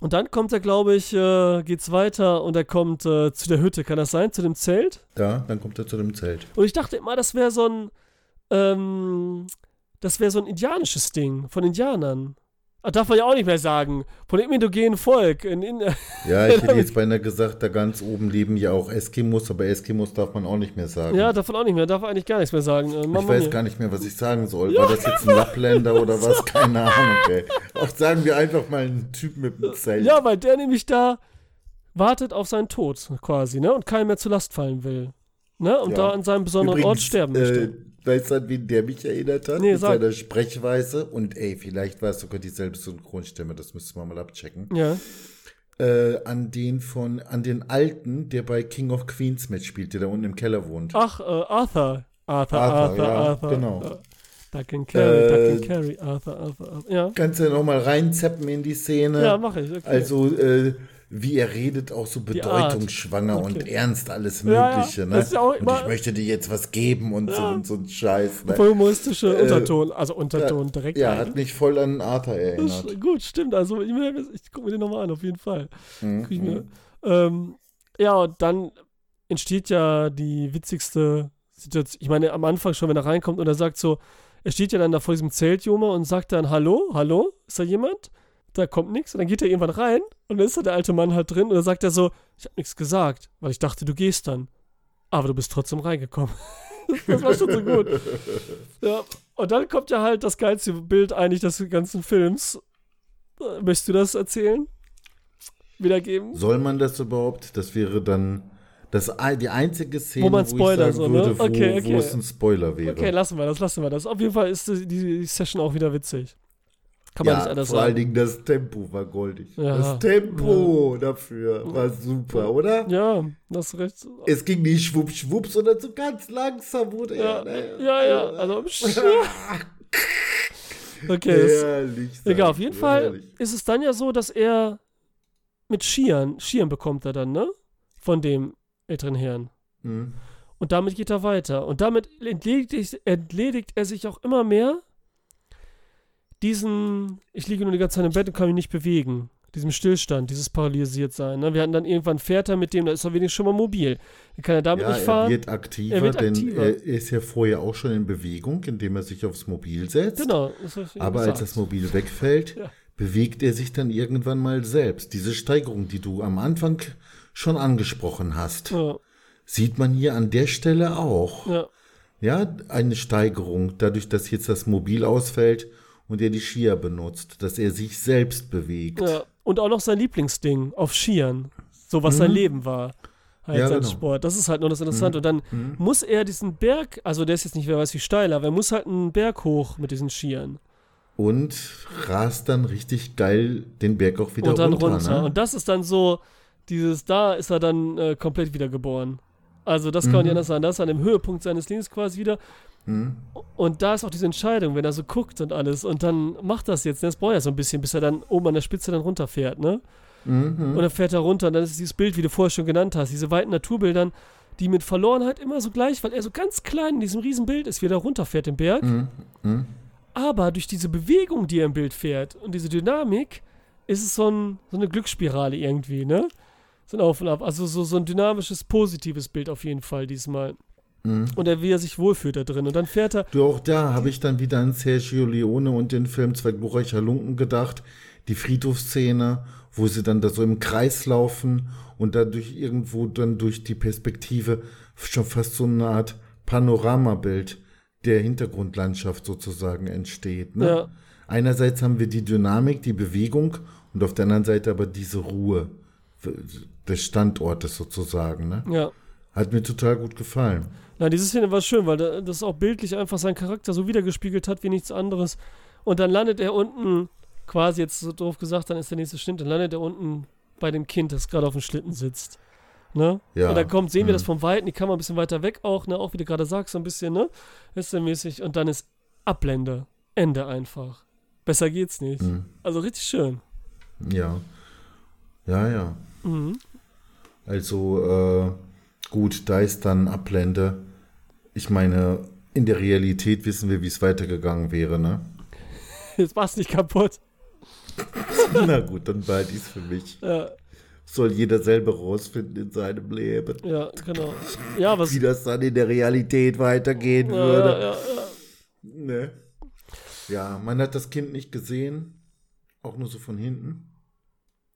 Und dann kommt er, glaube ich, äh, geht's weiter und er kommt äh, zu der Hütte, kann das sein? Zu dem Zelt? Ja, dann kommt er zu dem Zelt. Und ich dachte immer, das wäre so ein, ähm, das wäre so ein indianisches Ding von Indianern. Ah, darf man ja auch nicht mehr sagen. Von dem indogenen Volk. In, in, Ja, ich hätte jetzt beinahe gesagt, da ganz oben leben ja auch Eskimos, aber Eskimos darf man auch nicht mehr sagen. ja, davon auch nicht mehr. Darf eigentlich gar nichts mehr sagen. Äh, ich weiß mia. gar nicht mehr, was ich sagen soll. War das jetzt ein Lappländer oder was? Keine Ahnung, ey. Auch sagen wir einfach mal einen Typ mit einem Zelt. Ja, weil der nämlich da wartet auf seinen Tod quasi, ne? Und keinem mehr zur Last fallen will. Ne? Und Ja. da an seinem besonderen Ort sterben möchte. Äh, weißt du, an wen der mich erinnert hat? Nee, mit sag. seiner Sprechweise. Und ey, vielleicht war es sogar dieselbe Synchronstimme, das müsste man mal abchecken. ja. Äh, an den von, an den Alten, der bei King of Queens mitspielt, der da unten im Keller wohnt. Ach, äh, Arthur. Arthur, Arthur, Arthur, ja, Arthur. genau. Äh, Duck Carry, Äh, Duck Carry, Arthur, Arthur, Arthur. Ja. Kannst du ja nochmal reinzeppen in die Szene? Ja, mache ich. Okay. Also, äh, wie er redet, auch so bedeutungsschwanger Okay. und ernst, alles Ja, ja, Mögliche. ne? ist ja auch und ich möchte dir jetzt was geben und, so, Ja. und so ein Scheiß. Ne? Voll humoristische Äh, Unterton, also Unterton direkt. Ja, rein. hat mich voll an Arthur erinnert. Das- Gut, stimmt. Also ich, ich gucke mir den nochmal an, auf jeden Fall. Mhm. Mir, ähm, ja, und dann entsteht ja die witzigste Situation. Ich meine, am Anfang schon, wenn er reinkommt und er sagt so, er steht ja dann da vor diesem Zelt, Joma, und sagt dann, hallo, hallo, ist da jemand? Da kommt nichts. Und dann geht er irgendwann rein und dann ist da der alte Mann halt drin und dann sagt er so, ich habe nichts gesagt, weil ich dachte, du gehst dann. Aber du bist trotzdem reingekommen. das war schon so gut. Ja, und dann kommt ja halt das geilste Bild eigentlich des ganzen Films. Äh, Möchtest du das erzählen? Wiedergeben? Soll man das überhaupt? Das wäre dann das, die einzige Szene, Wo man Spoiler ich sagen so, ne? würde, wo, Okay, okay. wo es ein Spoiler wäre. Okay, lassen wir das, lassen wir das. Auf jeden Fall ist die, die Session auch wieder witzig. Kann man ja, nicht anders vor allen sagen. Dingen das Tempo war goldig. Ja. Das Tempo dafür war super, oder? Ja, das ist recht. Es ging nicht schwupp, schwupp, sondern so ganz langsam wurde Ja, er. ne? ja, ja, also. Okay, ist, Herrlich. egal, auf jeden Fall Herrlich. ist es dann ja so, dass er mit Skiern. Skiern bekommt er dann, ne? Von dem älteren Herrn. Mhm. Und damit geht er weiter. Und damit entledigt, entledigt er sich auch immer mehr diesen, ich liege nur die ganze Zeit im Bett und kann mich nicht bewegen. Diesem Stillstand, dieses paralysiert sein. Ne? Wir hatten dann irgendwann fährt er mit dem, da ist er wenigstens schon mal mobil. Dann kann er damit Ja, nicht er fahren. wird aktiver, Er wird denn aktiver. er ist ja vorher auch schon in Bewegung, indem er sich aufs Mobil setzt. genau. Aber als gesagt. das Mobil wegfällt, Ja. bewegt er sich dann irgendwann mal selbst. Diese Steigerung, die du am Anfang schon angesprochen hast, Ja, sieht man hier an der Stelle auch. ja, Ja, eine Steigerung, dadurch, dass jetzt das Mobil ausfällt und er die Skier benutzt, dass er sich selbst bewegt. ja. Und auch noch sein Lieblingsding auf Skiern. So was sein Leben war. Halt Mhm. Ja, sein genau. Sport. Das ist halt noch das Interessante. Und dann muss er diesen Berg, also der ist jetzt nicht, wer weiß wie steil, aber er muss halt einen Berg hoch mit diesen Skiern. Und rast dann richtig geil den Berg auch wieder und dann runter. runter. Ne? Und das ist dann so, dieses, da ist er dann äh, komplett wiedergeboren. Also das kann man Mhm. nicht anders sagen. Das ist an dem Höhepunkt seines Lebens quasi wieder. Mhm. Und da ist auch diese Entscheidung, wenn er so guckt und alles. Und dann macht das jetzt. Das braucht er so ein bisschen, bis er dann oben an der Spitze dann runterfährt, ne? Mhm. Und dann fährt er runter und dann ist dieses Bild, wie du vorher schon genannt hast, diese weiten Naturbildern, die mit Verlorenheit immer so gleich, weil er so ganz klein in diesem riesen Bild ist, wie er da runterfährt den Berg. Mhm. Mhm. Aber durch diese Bewegung, die er im Bild fährt und diese Dynamik, ist es so, ein, so eine Glücksspirale irgendwie, ne? So ein Auf und Ab. Also so, so ein dynamisches, positives Bild auf jeden Fall diesmal. Mhm. Und er, wie er sich wohlfühlt da drin. Und dann fährt er, Du, auch da habe ich dann wieder an Sergio Leone und den Film Zwei glorreicher Lunken gedacht. Die Friedhofsszene, wo sie dann da so im Kreis laufen und dadurch irgendwo dann durch die Perspektive schon fast so eine Art Panoramabild der Hintergrundlandschaft sozusagen entsteht. Ne? Ja. Einerseits haben wir die Dynamik, die Bewegung und auf der anderen Seite aber diese Ruhe des Standortes sozusagen. Ne? ja. Hat mir total gut gefallen. Na, diese Szene war schön, weil da- das auch bildlich einfach seinen Charakter so wiedergespiegelt hat wie nichts anderes. Und dann landet er unten, quasi jetzt so doof gesagt, dann ist der nächste Schnitt, dann landet er unten bei dem Kind, das gerade auf dem Schlitten sitzt. Ne? Ja. Und dann kommt, sehen wir Mhm. das vom Weiten, die Kamera ein bisschen weiter weg auch, ne? Auch wie du gerade sagst, so ein bisschen, ne? Mäßig. Und dann ist Ablende. Ende einfach. Besser geht's nicht. Mhm. Also richtig schön. Ja. Ja, ja. Mhm. Also, äh, gut, da ist dann Ablende. Ich meine, in der Realität wissen wir, wie es weitergegangen wäre, ne? Jetzt mach's nicht kaputt. Na gut, dann behalte ich es für mich. Ja, Soll jeder selber rausfinden in seinem Leben, ja, genau. Ja, was. wie das dann in der Realität weitergehen Ja, würde. ja, ja, ja. Ne? Ja, man hat das Kind nicht gesehen, auch nur so von hinten.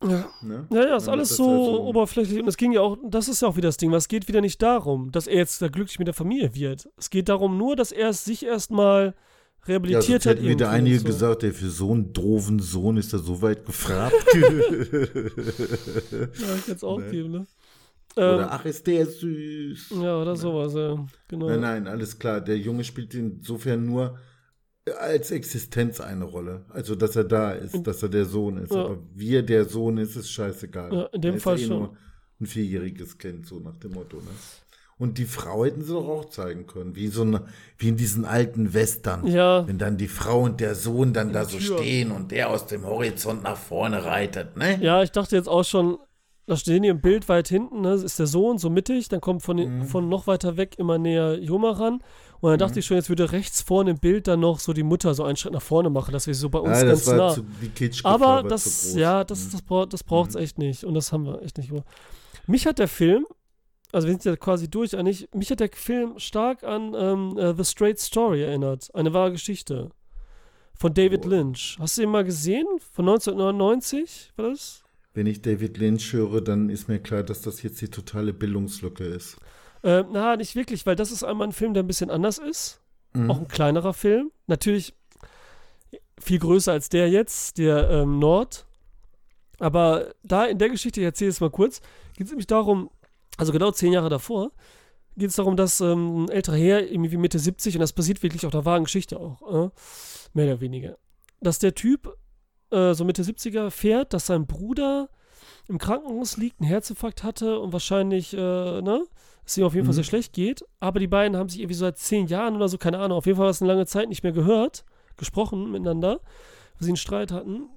Ja. Ne? Ja, ja, ist alles hat das so also- oberflächlich. Und es ging ja auch, das ist ja auch wieder das Ding, was geht wieder nicht darum, dass er jetzt da glücklich mit der Familie wird. Es geht darum nur, dass er es sich erstmal Ja, rehabilitiert sonst hat. hätten wieder irgendwie einige so. gesagt, der für so einen doofen Sohn ist er so weit gefragt. Ja, ich jetzt auch Ne? geben, ne? Oder Ähm, ach, ist der süß. ja, oder sowas, ja. Genau. Nein, nein, alles klar. Der Junge spielt insofern nur als Existenz eine Rolle. Also, dass er da ist, dass er der Sohn ist. Ja. Aber wie er der Sohn ist, ist scheißegal. Ja, in dem Er ist Fall eh schon. nur ein vierjähriges Kind, so nach dem Motto. Ne? Und die Frau hätten sie doch auch zeigen können, wie so eine, wie in diesen alten Western. Ja. Wenn dann die Frau und der Sohn dann da so Tür. stehen und der aus dem Horizont nach vorne reitet, ne? Ja, ich dachte jetzt auch schon, da stehen die im Bild weit hinten, ne? ist der Sohn so mittig, dann kommt von, Mhm. von noch weiter weg immer näher Joma ran. Und dann dachte ich schon, jetzt würde rechts vorne im Bild dann noch so die Mutter so einen Schritt nach vorne machen, dass wir so bei uns Ja, ganz das war nah. zu, Aber das, zu groß. ja, das, das, braucht das braucht's echt nicht. Und das haben wir echt nicht. Mich hat der Film, also wir sind ja quasi durch eigentlich, mich hat der Film stark an ähm, äh, The Straight Story erinnert. Eine wahre Geschichte. Von David Oh. Lynch. Hast du ihn mal gesehen? Von 1999 war das? Wenn ich David Lynch höre, dann ist mir klar, dass das jetzt die totale Bildungslücke ist. Äh, na, nicht wirklich, weil das ist einmal ein Film, der ein bisschen anders ist. Mhm. Auch ein kleinerer Film. Natürlich viel größer als der jetzt, der ähm, Nord. Aber da in der Geschichte, ich erzähle es mal kurz, geht es nämlich darum, also genau zehn Jahre davor, geht es darum, dass ähm, ein älterer Herr, irgendwie Mitte 70, und das basiert wirklich auf der wahren Geschichte auch, äh, mehr oder weniger, dass der Typ, äh, so Mitte 70er, fährt, dass sein Bruder im Krankenhaus liegt, einen Herzinfarkt hatte und wahrscheinlich, äh, ne, es ihm auf jeden Fall Mhm. sehr schlecht geht. Aber die beiden haben sich irgendwie so seit zehn Jahren oder so, keine Ahnung, auf jeden Fall war es eine lange Zeit nicht mehr gehört, gesprochen miteinander, weil sie einen Streit hatten.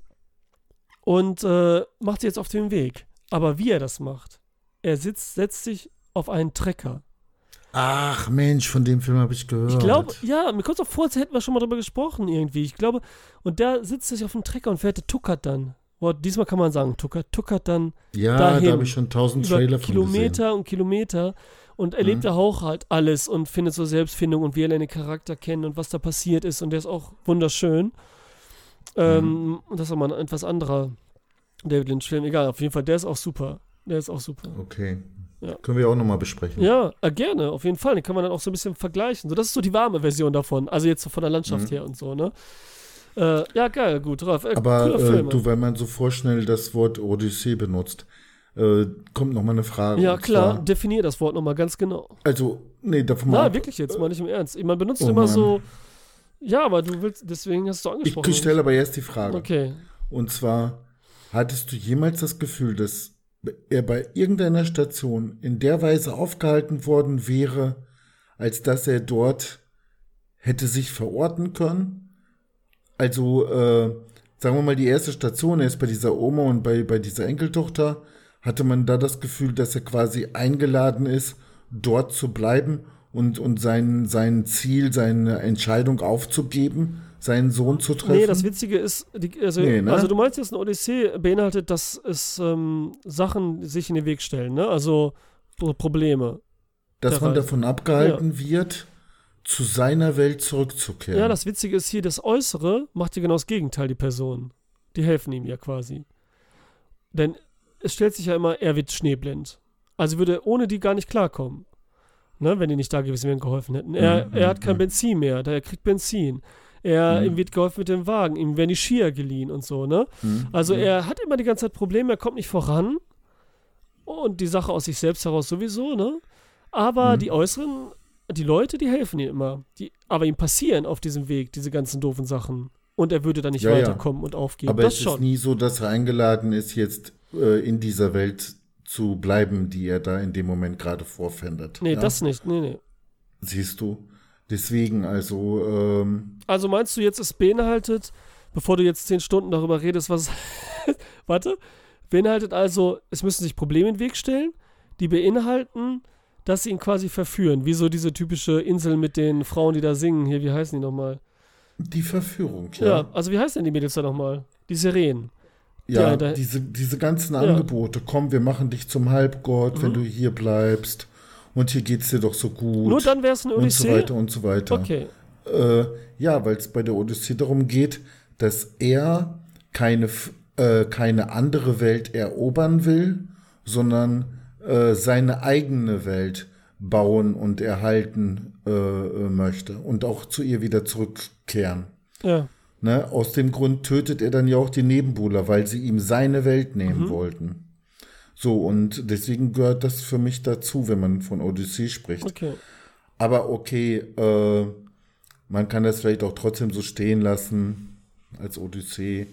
und äh, macht sich jetzt auf den Weg. Aber wie er das macht, er sitzt, setzt sich auf einen Trecker. Ach Mensch, von dem Film habe ich gehört. Ich glaube, ja, mir kommt es auch vor, als hätten wir schon mal drüber gesprochen irgendwie. Ich glaube, und der sitzt sich auf dem Trecker und fährt, der tuckert dann. Boah, diesmal kann man sagen, tuckert, tuckert dann ja, dahin. da habe ich schon tausend Trailer von Kilometer gesehen. und Kilometer und erlebt Mhm. auch halt alles und findet so Selbstfindung und wie er den Charakter kennt und was da passiert ist und der ist auch wunderschön. Ähm, Mhm. Das ist aber ein etwas anderer David Lynch-Film. Egal, auf jeden Fall, der ist auch super. Der ist auch super. Okay. Ja. Können wir auch nochmal besprechen. Ja, äh, gerne, auf jeden Fall. Den kann man dann auch so ein bisschen vergleichen. So, das ist so die warme Version davon. Also jetzt so von der Landschaft Mhm. her und so, ne? Äh, ja, geil, gut, Ralf. Äh, Aber äh, du, wenn man so vorschnell das Wort Odyssee benutzt, äh, kommt nochmal eine Frage. ja, klar, Zwar, definier das Wort nochmal ganz genau. also, nee, davon mal. Na, wirklich jetzt, mal nicht im Ernst. Man benutzt Oh immer Mann. so. Ja, aber du willst, deswegen hast du angesprochen. Ich stelle aber erst die Frage. Okay. Und zwar, hattest du jemals das Gefühl, dass er bei irgendeiner Station in der Weise aufgehalten worden wäre, als dass er dort hätte sich verorten können? Also, äh, sagen wir mal, die erste Station, er ist bei dieser Oma und bei, bei dieser Enkeltochter, hatte man da das Gefühl, dass er quasi eingeladen ist, dort zu bleiben und, und sein, sein Ziel, seine Entscheidung aufzugeben, seinen Sohn zu treffen? Nee, das Witzige ist, die, also, Nee, ne? also du meinst jetzt, eine Odyssee beinhaltet, dass es ähm, Sachen sich in den Weg stellen, ne? Also Pro- Probleme. dass man davon abgehalten wird, zu seiner Welt zurückzukehren. Ja, das Witzige ist hier, das Äußere macht ja genau das Gegenteil, die Person. Die helfen ihm ja quasi. Denn es stellt sich ja immer, er wird schneeblind. Also würde ohne die gar nicht klarkommen. Ne, wenn die nicht da gewesen wären, geholfen hätten. Er, Mhm, er hat kein mhm. Benzin mehr, da er kriegt Benzin. Er, Mhm. Ihm wird geholfen mit dem Wagen, ihm werden die Skier geliehen und so, ne? Hm, Also er hat immer die ganze Zeit Probleme, er kommt nicht voran. Und die Sache aus sich selbst heraus sowieso, ne? Aber Mhm. die äußeren, die Leute, die helfen ihm immer. Die, aber ihm passieren auf diesem Weg diese ganzen doofen Sachen. Und er würde dann nicht Ja, ja. weiterkommen und aufgeben. Aber das es ist schon. nie so, dass er eingeladen ist, jetzt äh, in dieser Welt zu bleiben, die er da in dem Moment gerade vorfindet. nee, ja? das nicht. Nee, nee. siehst du. Deswegen, also, ähm, Also meinst du jetzt, es beinhaltet, bevor du jetzt zehn Stunden darüber redest, was. Warte. Beinhaltet also, es müssen sich Probleme in den Weg stellen, die beinhalten, dass sie ihn quasi verführen. Wie so diese typische Insel mit den Frauen, die da singen. Hier, wie heißen die nochmal? die Verführung, Ja. ja. also wie heißen denn die Mädels da nochmal? Die Sirenen. Ja, Ja, da- diese, diese ganzen Ja. Angebote, komm, wir machen dich zum Halbgott, wenn Mhm. du hier bleibst. Und hier geht's dir doch so gut. Nur dann wäre es eine und so Odyssee. weiter und so weiter. okay. Äh, ja, weil es bei der Odyssee darum geht, dass er keine, äh, keine andere Welt erobern will, sondern äh, seine eigene Welt bauen und erhalten äh, äh, möchte und auch zu ihr wieder zurückkehren. Ja. Ne? Aus dem Grund tötet er dann ja auch die Nebenbuhler, weil sie ihm seine Welt nehmen Mhm. wollten. So, und deswegen gehört das für mich dazu, wenn man von Odyssee spricht. Okay. Aber okay, äh, man kann das vielleicht auch trotzdem so stehen lassen als Odyssee.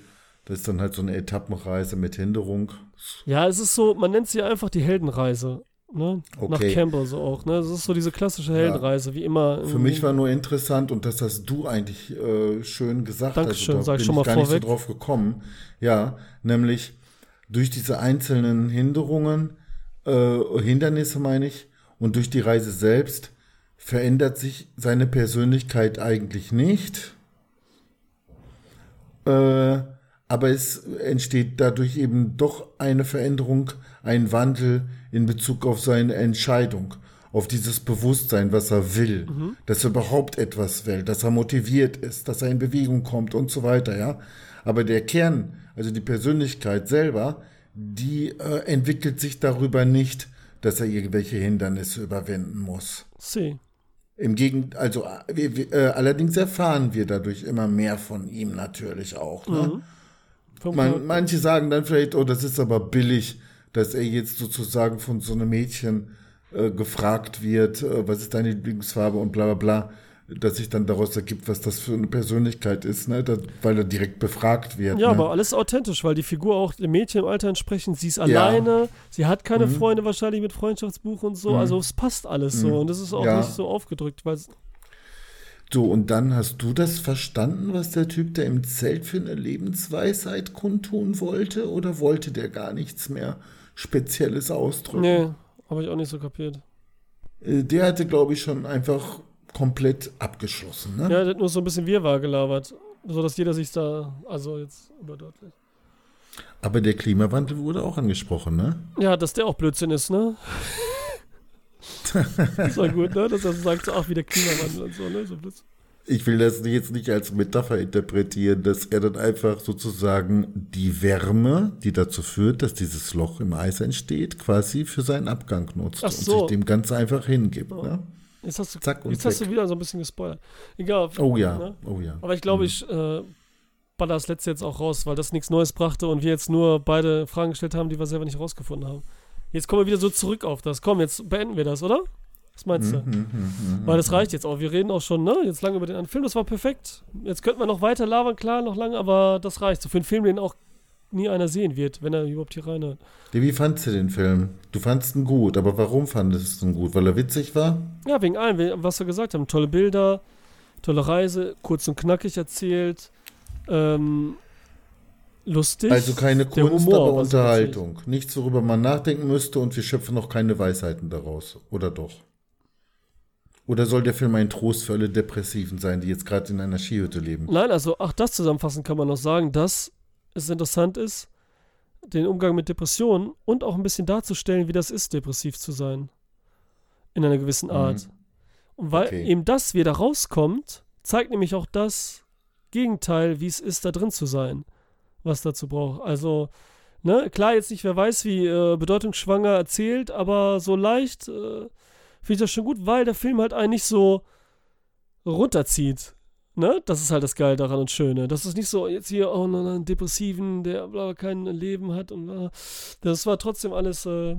Das ist dann halt so eine Etappenreise mit Hinderung. Ja, es ist so, man nennt sie einfach die Heldenreise. Ne? Nach Okay. Campbell so auch. Ne? Das ist so diese klassische Heldenreise, wie immer. Für mich war nur interessant, und das hast du eigentlich äh, schön gesagt. Dankeschön, also, da sag ich schon mal ich gar nicht vorweg. so drauf gekommen. Ja, nämlich durch diese einzelnen Hinderungen, äh, Hindernisse meine ich, und durch die Reise selbst verändert sich seine Persönlichkeit eigentlich nicht. Äh, aber es entsteht dadurch eben doch eine Veränderung, ein Wandel in Bezug auf seine Entscheidung, auf dieses Bewusstsein, was er will, dass er überhaupt etwas will, dass er motiviert ist, dass er in Bewegung kommt und so weiter, ja. Aber der Kern, also die Persönlichkeit selber, die äh, entwickelt sich darüber nicht, dass er irgendwelche Hindernisse überwinden muss. See. Im Gegenteil, also äh, äh, allerdings erfahren wir dadurch immer mehr von ihm natürlich auch. Ne? Vom- Man, manche sagen dann vielleicht, oh, das ist aber billig, dass er jetzt sozusagen von so einem Mädchen äh, gefragt wird, äh, was ist deine Lieblingsfarbe und bla bla bla, dass sich dann daraus ergibt, was das für eine Persönlichkeit ist, ne? da, weil er direkt befragt wird. Ja, ne? aber alles authentisch, weil die Figur auch dem Mädchen im Alter entsprechend, sie ist alleine, sie hat keine Mhm. Freunde wahrscheinlich mit Freundschaftsbuch und so, also es passt alles so und es ist auch Ja. nicht so aufgedrückt, weil es- So, und dann hast du das verstanden, was der Typ da im Zelt für eine Lebensweisheit kundtun wollte? Oder wollte der gar nichts mehr Spezielles ausdrücken? Nee, habe ich auch nicht so kapiert. Äh, Der hatte, glaube ich, schon einfach komplett abgeschlossen. Ne? Ja, der hat nur so ein bisschen Wirrwarr gelabert. So dass jeder sich da, also jetzt überdeutlich. Aber der Klimawandel wurde auch angesprochen, ne? Ja, dass der auch Blödsinn ist, ne? Das war gut, ne? Dass er so sagt, so, ach, wie der Klimawandel und so, ne? So. Ich will das jetzt nicht als Metapher interpretieren, dass er dann einfach sozusagen die Wärme, die dazu führt, dass dieses Loch im Eis entsteht, quasi für seinen Abgang nutzt Ach und so. sich dem ganz einfach hingibt. Ne? Jetzt hast du, Zack und jetzt hast du wieder so ein bisschen gespoilert. Egal. Oh ja, Ne? oh ja. Aber ich glaube, ich äh, baller das letzte jetzt auch raus, weil das nichts Neues brachte und wir jetzt nur beide Fragen gestellt haben, die wir selber nicht rausgefunden haben. Jetzt kommen wir wieder so zurück auf das. Komm, jetzt beenden wir das, oder? Was meinst du? Mhm, mhm, mhm. Weil das reicht jetzt auch. Wir reden auch schon, ne? Jetzt lange über den anderen Film. Das war perfekt. Jetzt könnten wir noch weiter labern, klar, noch lange, aber das reicht. So für einen Film, den auch nie einer sehen wird, wenn er überhaupt hier reinhört. Wie fandst du den Film? Du fandst ihn gut, aber warum fandest du ihn gut? Weil er witzig war? Ja, wegen allem, was wir gesagt haben. Tolle Bilder, tolle Reise, kurz und knackig erzählt. Ähm, lustig. Also keine Kunst, Humor aber Unterhaltung. Nichts, worüber man nachdenken müsste und wir schöpfen noch keine Weisheiten daraus. Oder doch? Oder soll der Film ein Trost für alle Depressiven sein, die jetzt gerade in einer Skihütte leben? Nein, also auch das zusammenfassend kann man noch sagen, dass es interessant ist, den Umgang mit Depressionen und auch ein bisschen darzustellen, wie das ist, depressiv zu sein. In einer gewissen Mhm. Art. Und weil Okay. eben das wieder rauskommt, zeigt nämlich auch das Gegenteil, wie es ist, da drin zu sein, was dazu braucht. Also, ne, klar, jetzt nicht, wer weiß, wie äh, bedeutungsschwanger erzählt, aber so leicht äh, finde ich das schon gut, weil der Film halt einen nicht so runterzieht. Ne? Das ist halt das Geile daran und Schöne. Das ist nicht so, jetzt hier, oh nein, einen Depressiven, der bla, kein Leben hat und bla. Das war trotzdem alles äh,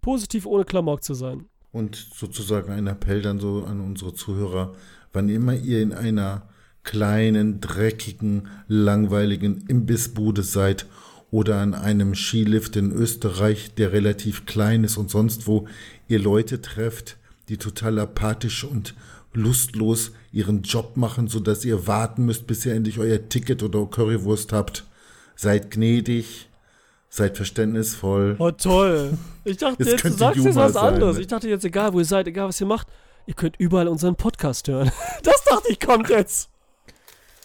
positiv, ohne Klamauk zu sein. Und sozusagen ein Appell dann so an unsere Zuhörer, wann immer ihr in einer kleinen, dreckigen, langweiligen Imbissbude seid oder an einem Skilift in Österreich, der relativ klein ist und sonst wo, ihr Leute trefft, die total apathisch und lustlos ihren Job machen, sodass ihr warten müsst, bis ihr endlich euer Ticket oder Currywurst habt. Seid gnädig, seid verständnisvoll. Oh, toll. Ich dachte Das jetzt, du sagst jetzt was sein, anderes. ne? Ich dachte jetzt, egal wo ihr seid, egal was ihr macht, ihr könnt überall unseren Podcast hören. Das dachte ich, kommt jetzt.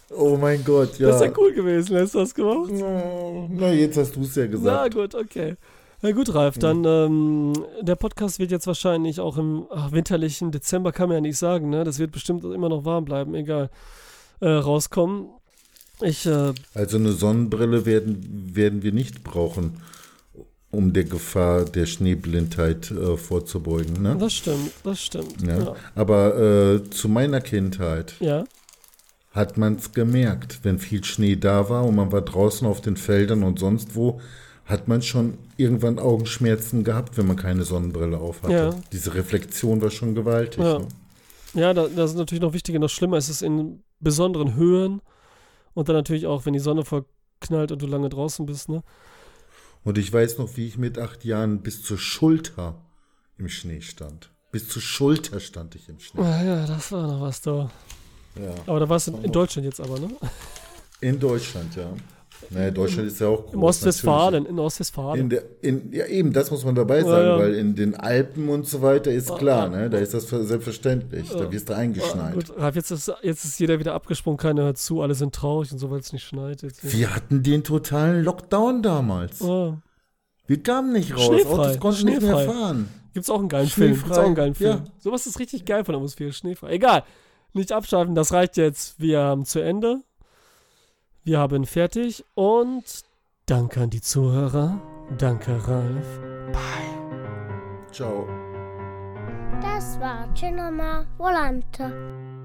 Oh mein Gott, ja. Das ist ja cool gewesen, hast du das gemacht? Na, na, jetzt hast du es ja Na gesagt. gut, okay. Na gut, Ralf, dann ähm, der Podcast wird jetzt wahrscheinlich auch im ach, winterlichen Dezember, kann man ja nicht sagen, ne? Das wird bestimmt immer noch warm bleiben, egal. Äh, rauskommen. Ich, äh, Also eine Sonnenbrille werden, werden wir nicht brauchen, um der Gefahr der Schneeblindheit äh, vorzubeugen. Ne? das stimmt, das stimmt. Ja. Ja. Aber äh, zu meiner Kindheit ja. Hat man es gemerkt, wenn viel Schnee da war und man war draußen auf den Feldern und sonst wo, hat man schon irgendwann Augenschmerzen gehabt, wenn man keine Sonnenbrille auf hatte. Ja. Diese Reflexion war schon gewaltig. Ja. Ne? Ja, da, das ist natürlich noch wichtiger, noch schlimmer ist es in besonderen Höhen und dann natürlich auch, wenn die Sonne verknallt und du lange draußen bist, ne? Und ich weiß noch, wie ich mit acht Jahren bis zur Schulter im Schnee stand. Bis zur Schulter stand ich im Schnee. Ah, ja, das war noch was da. Ja. Aber da war es in, in Deutschland jetzt aber, ne? In Deutschland, ja. Naja, Deutschland ist ja auch groß. Im Ostwestfalen, in. Ostwestfalen. In der, in, ja, eben, das muss man dabei sagen, ja. weil in den Alpen und so weiter ist Ah, klar, ah. ne? Da ist das selbstverständlich. Da wirst du Ah, eingeschneit. gut, jetzt ist, jetzt ist jeder wieder abgesprungen, keiner hört zu, alle sind traurig und so, weil es nicht schneit. Jetzt. Wir hatten den totalen Lockdown damals. Wir kamen nicht raus. Schneefrei, Autos konnten nicht mehr schneefrei. fahren. Gibt's auch einen geilen Film. Gibt's Schneefrei, auch einen geilen Film. ja. Sowas ist richtig geil von der Atmosphäre. Schneefrei. Egal. Nicht abschalten, das reicht jetzt. Wir haben zu Ende. Wir haben fertig und danke an die Zuhörer. Danke, Ralf. Ciao. Das war Cinema Volante.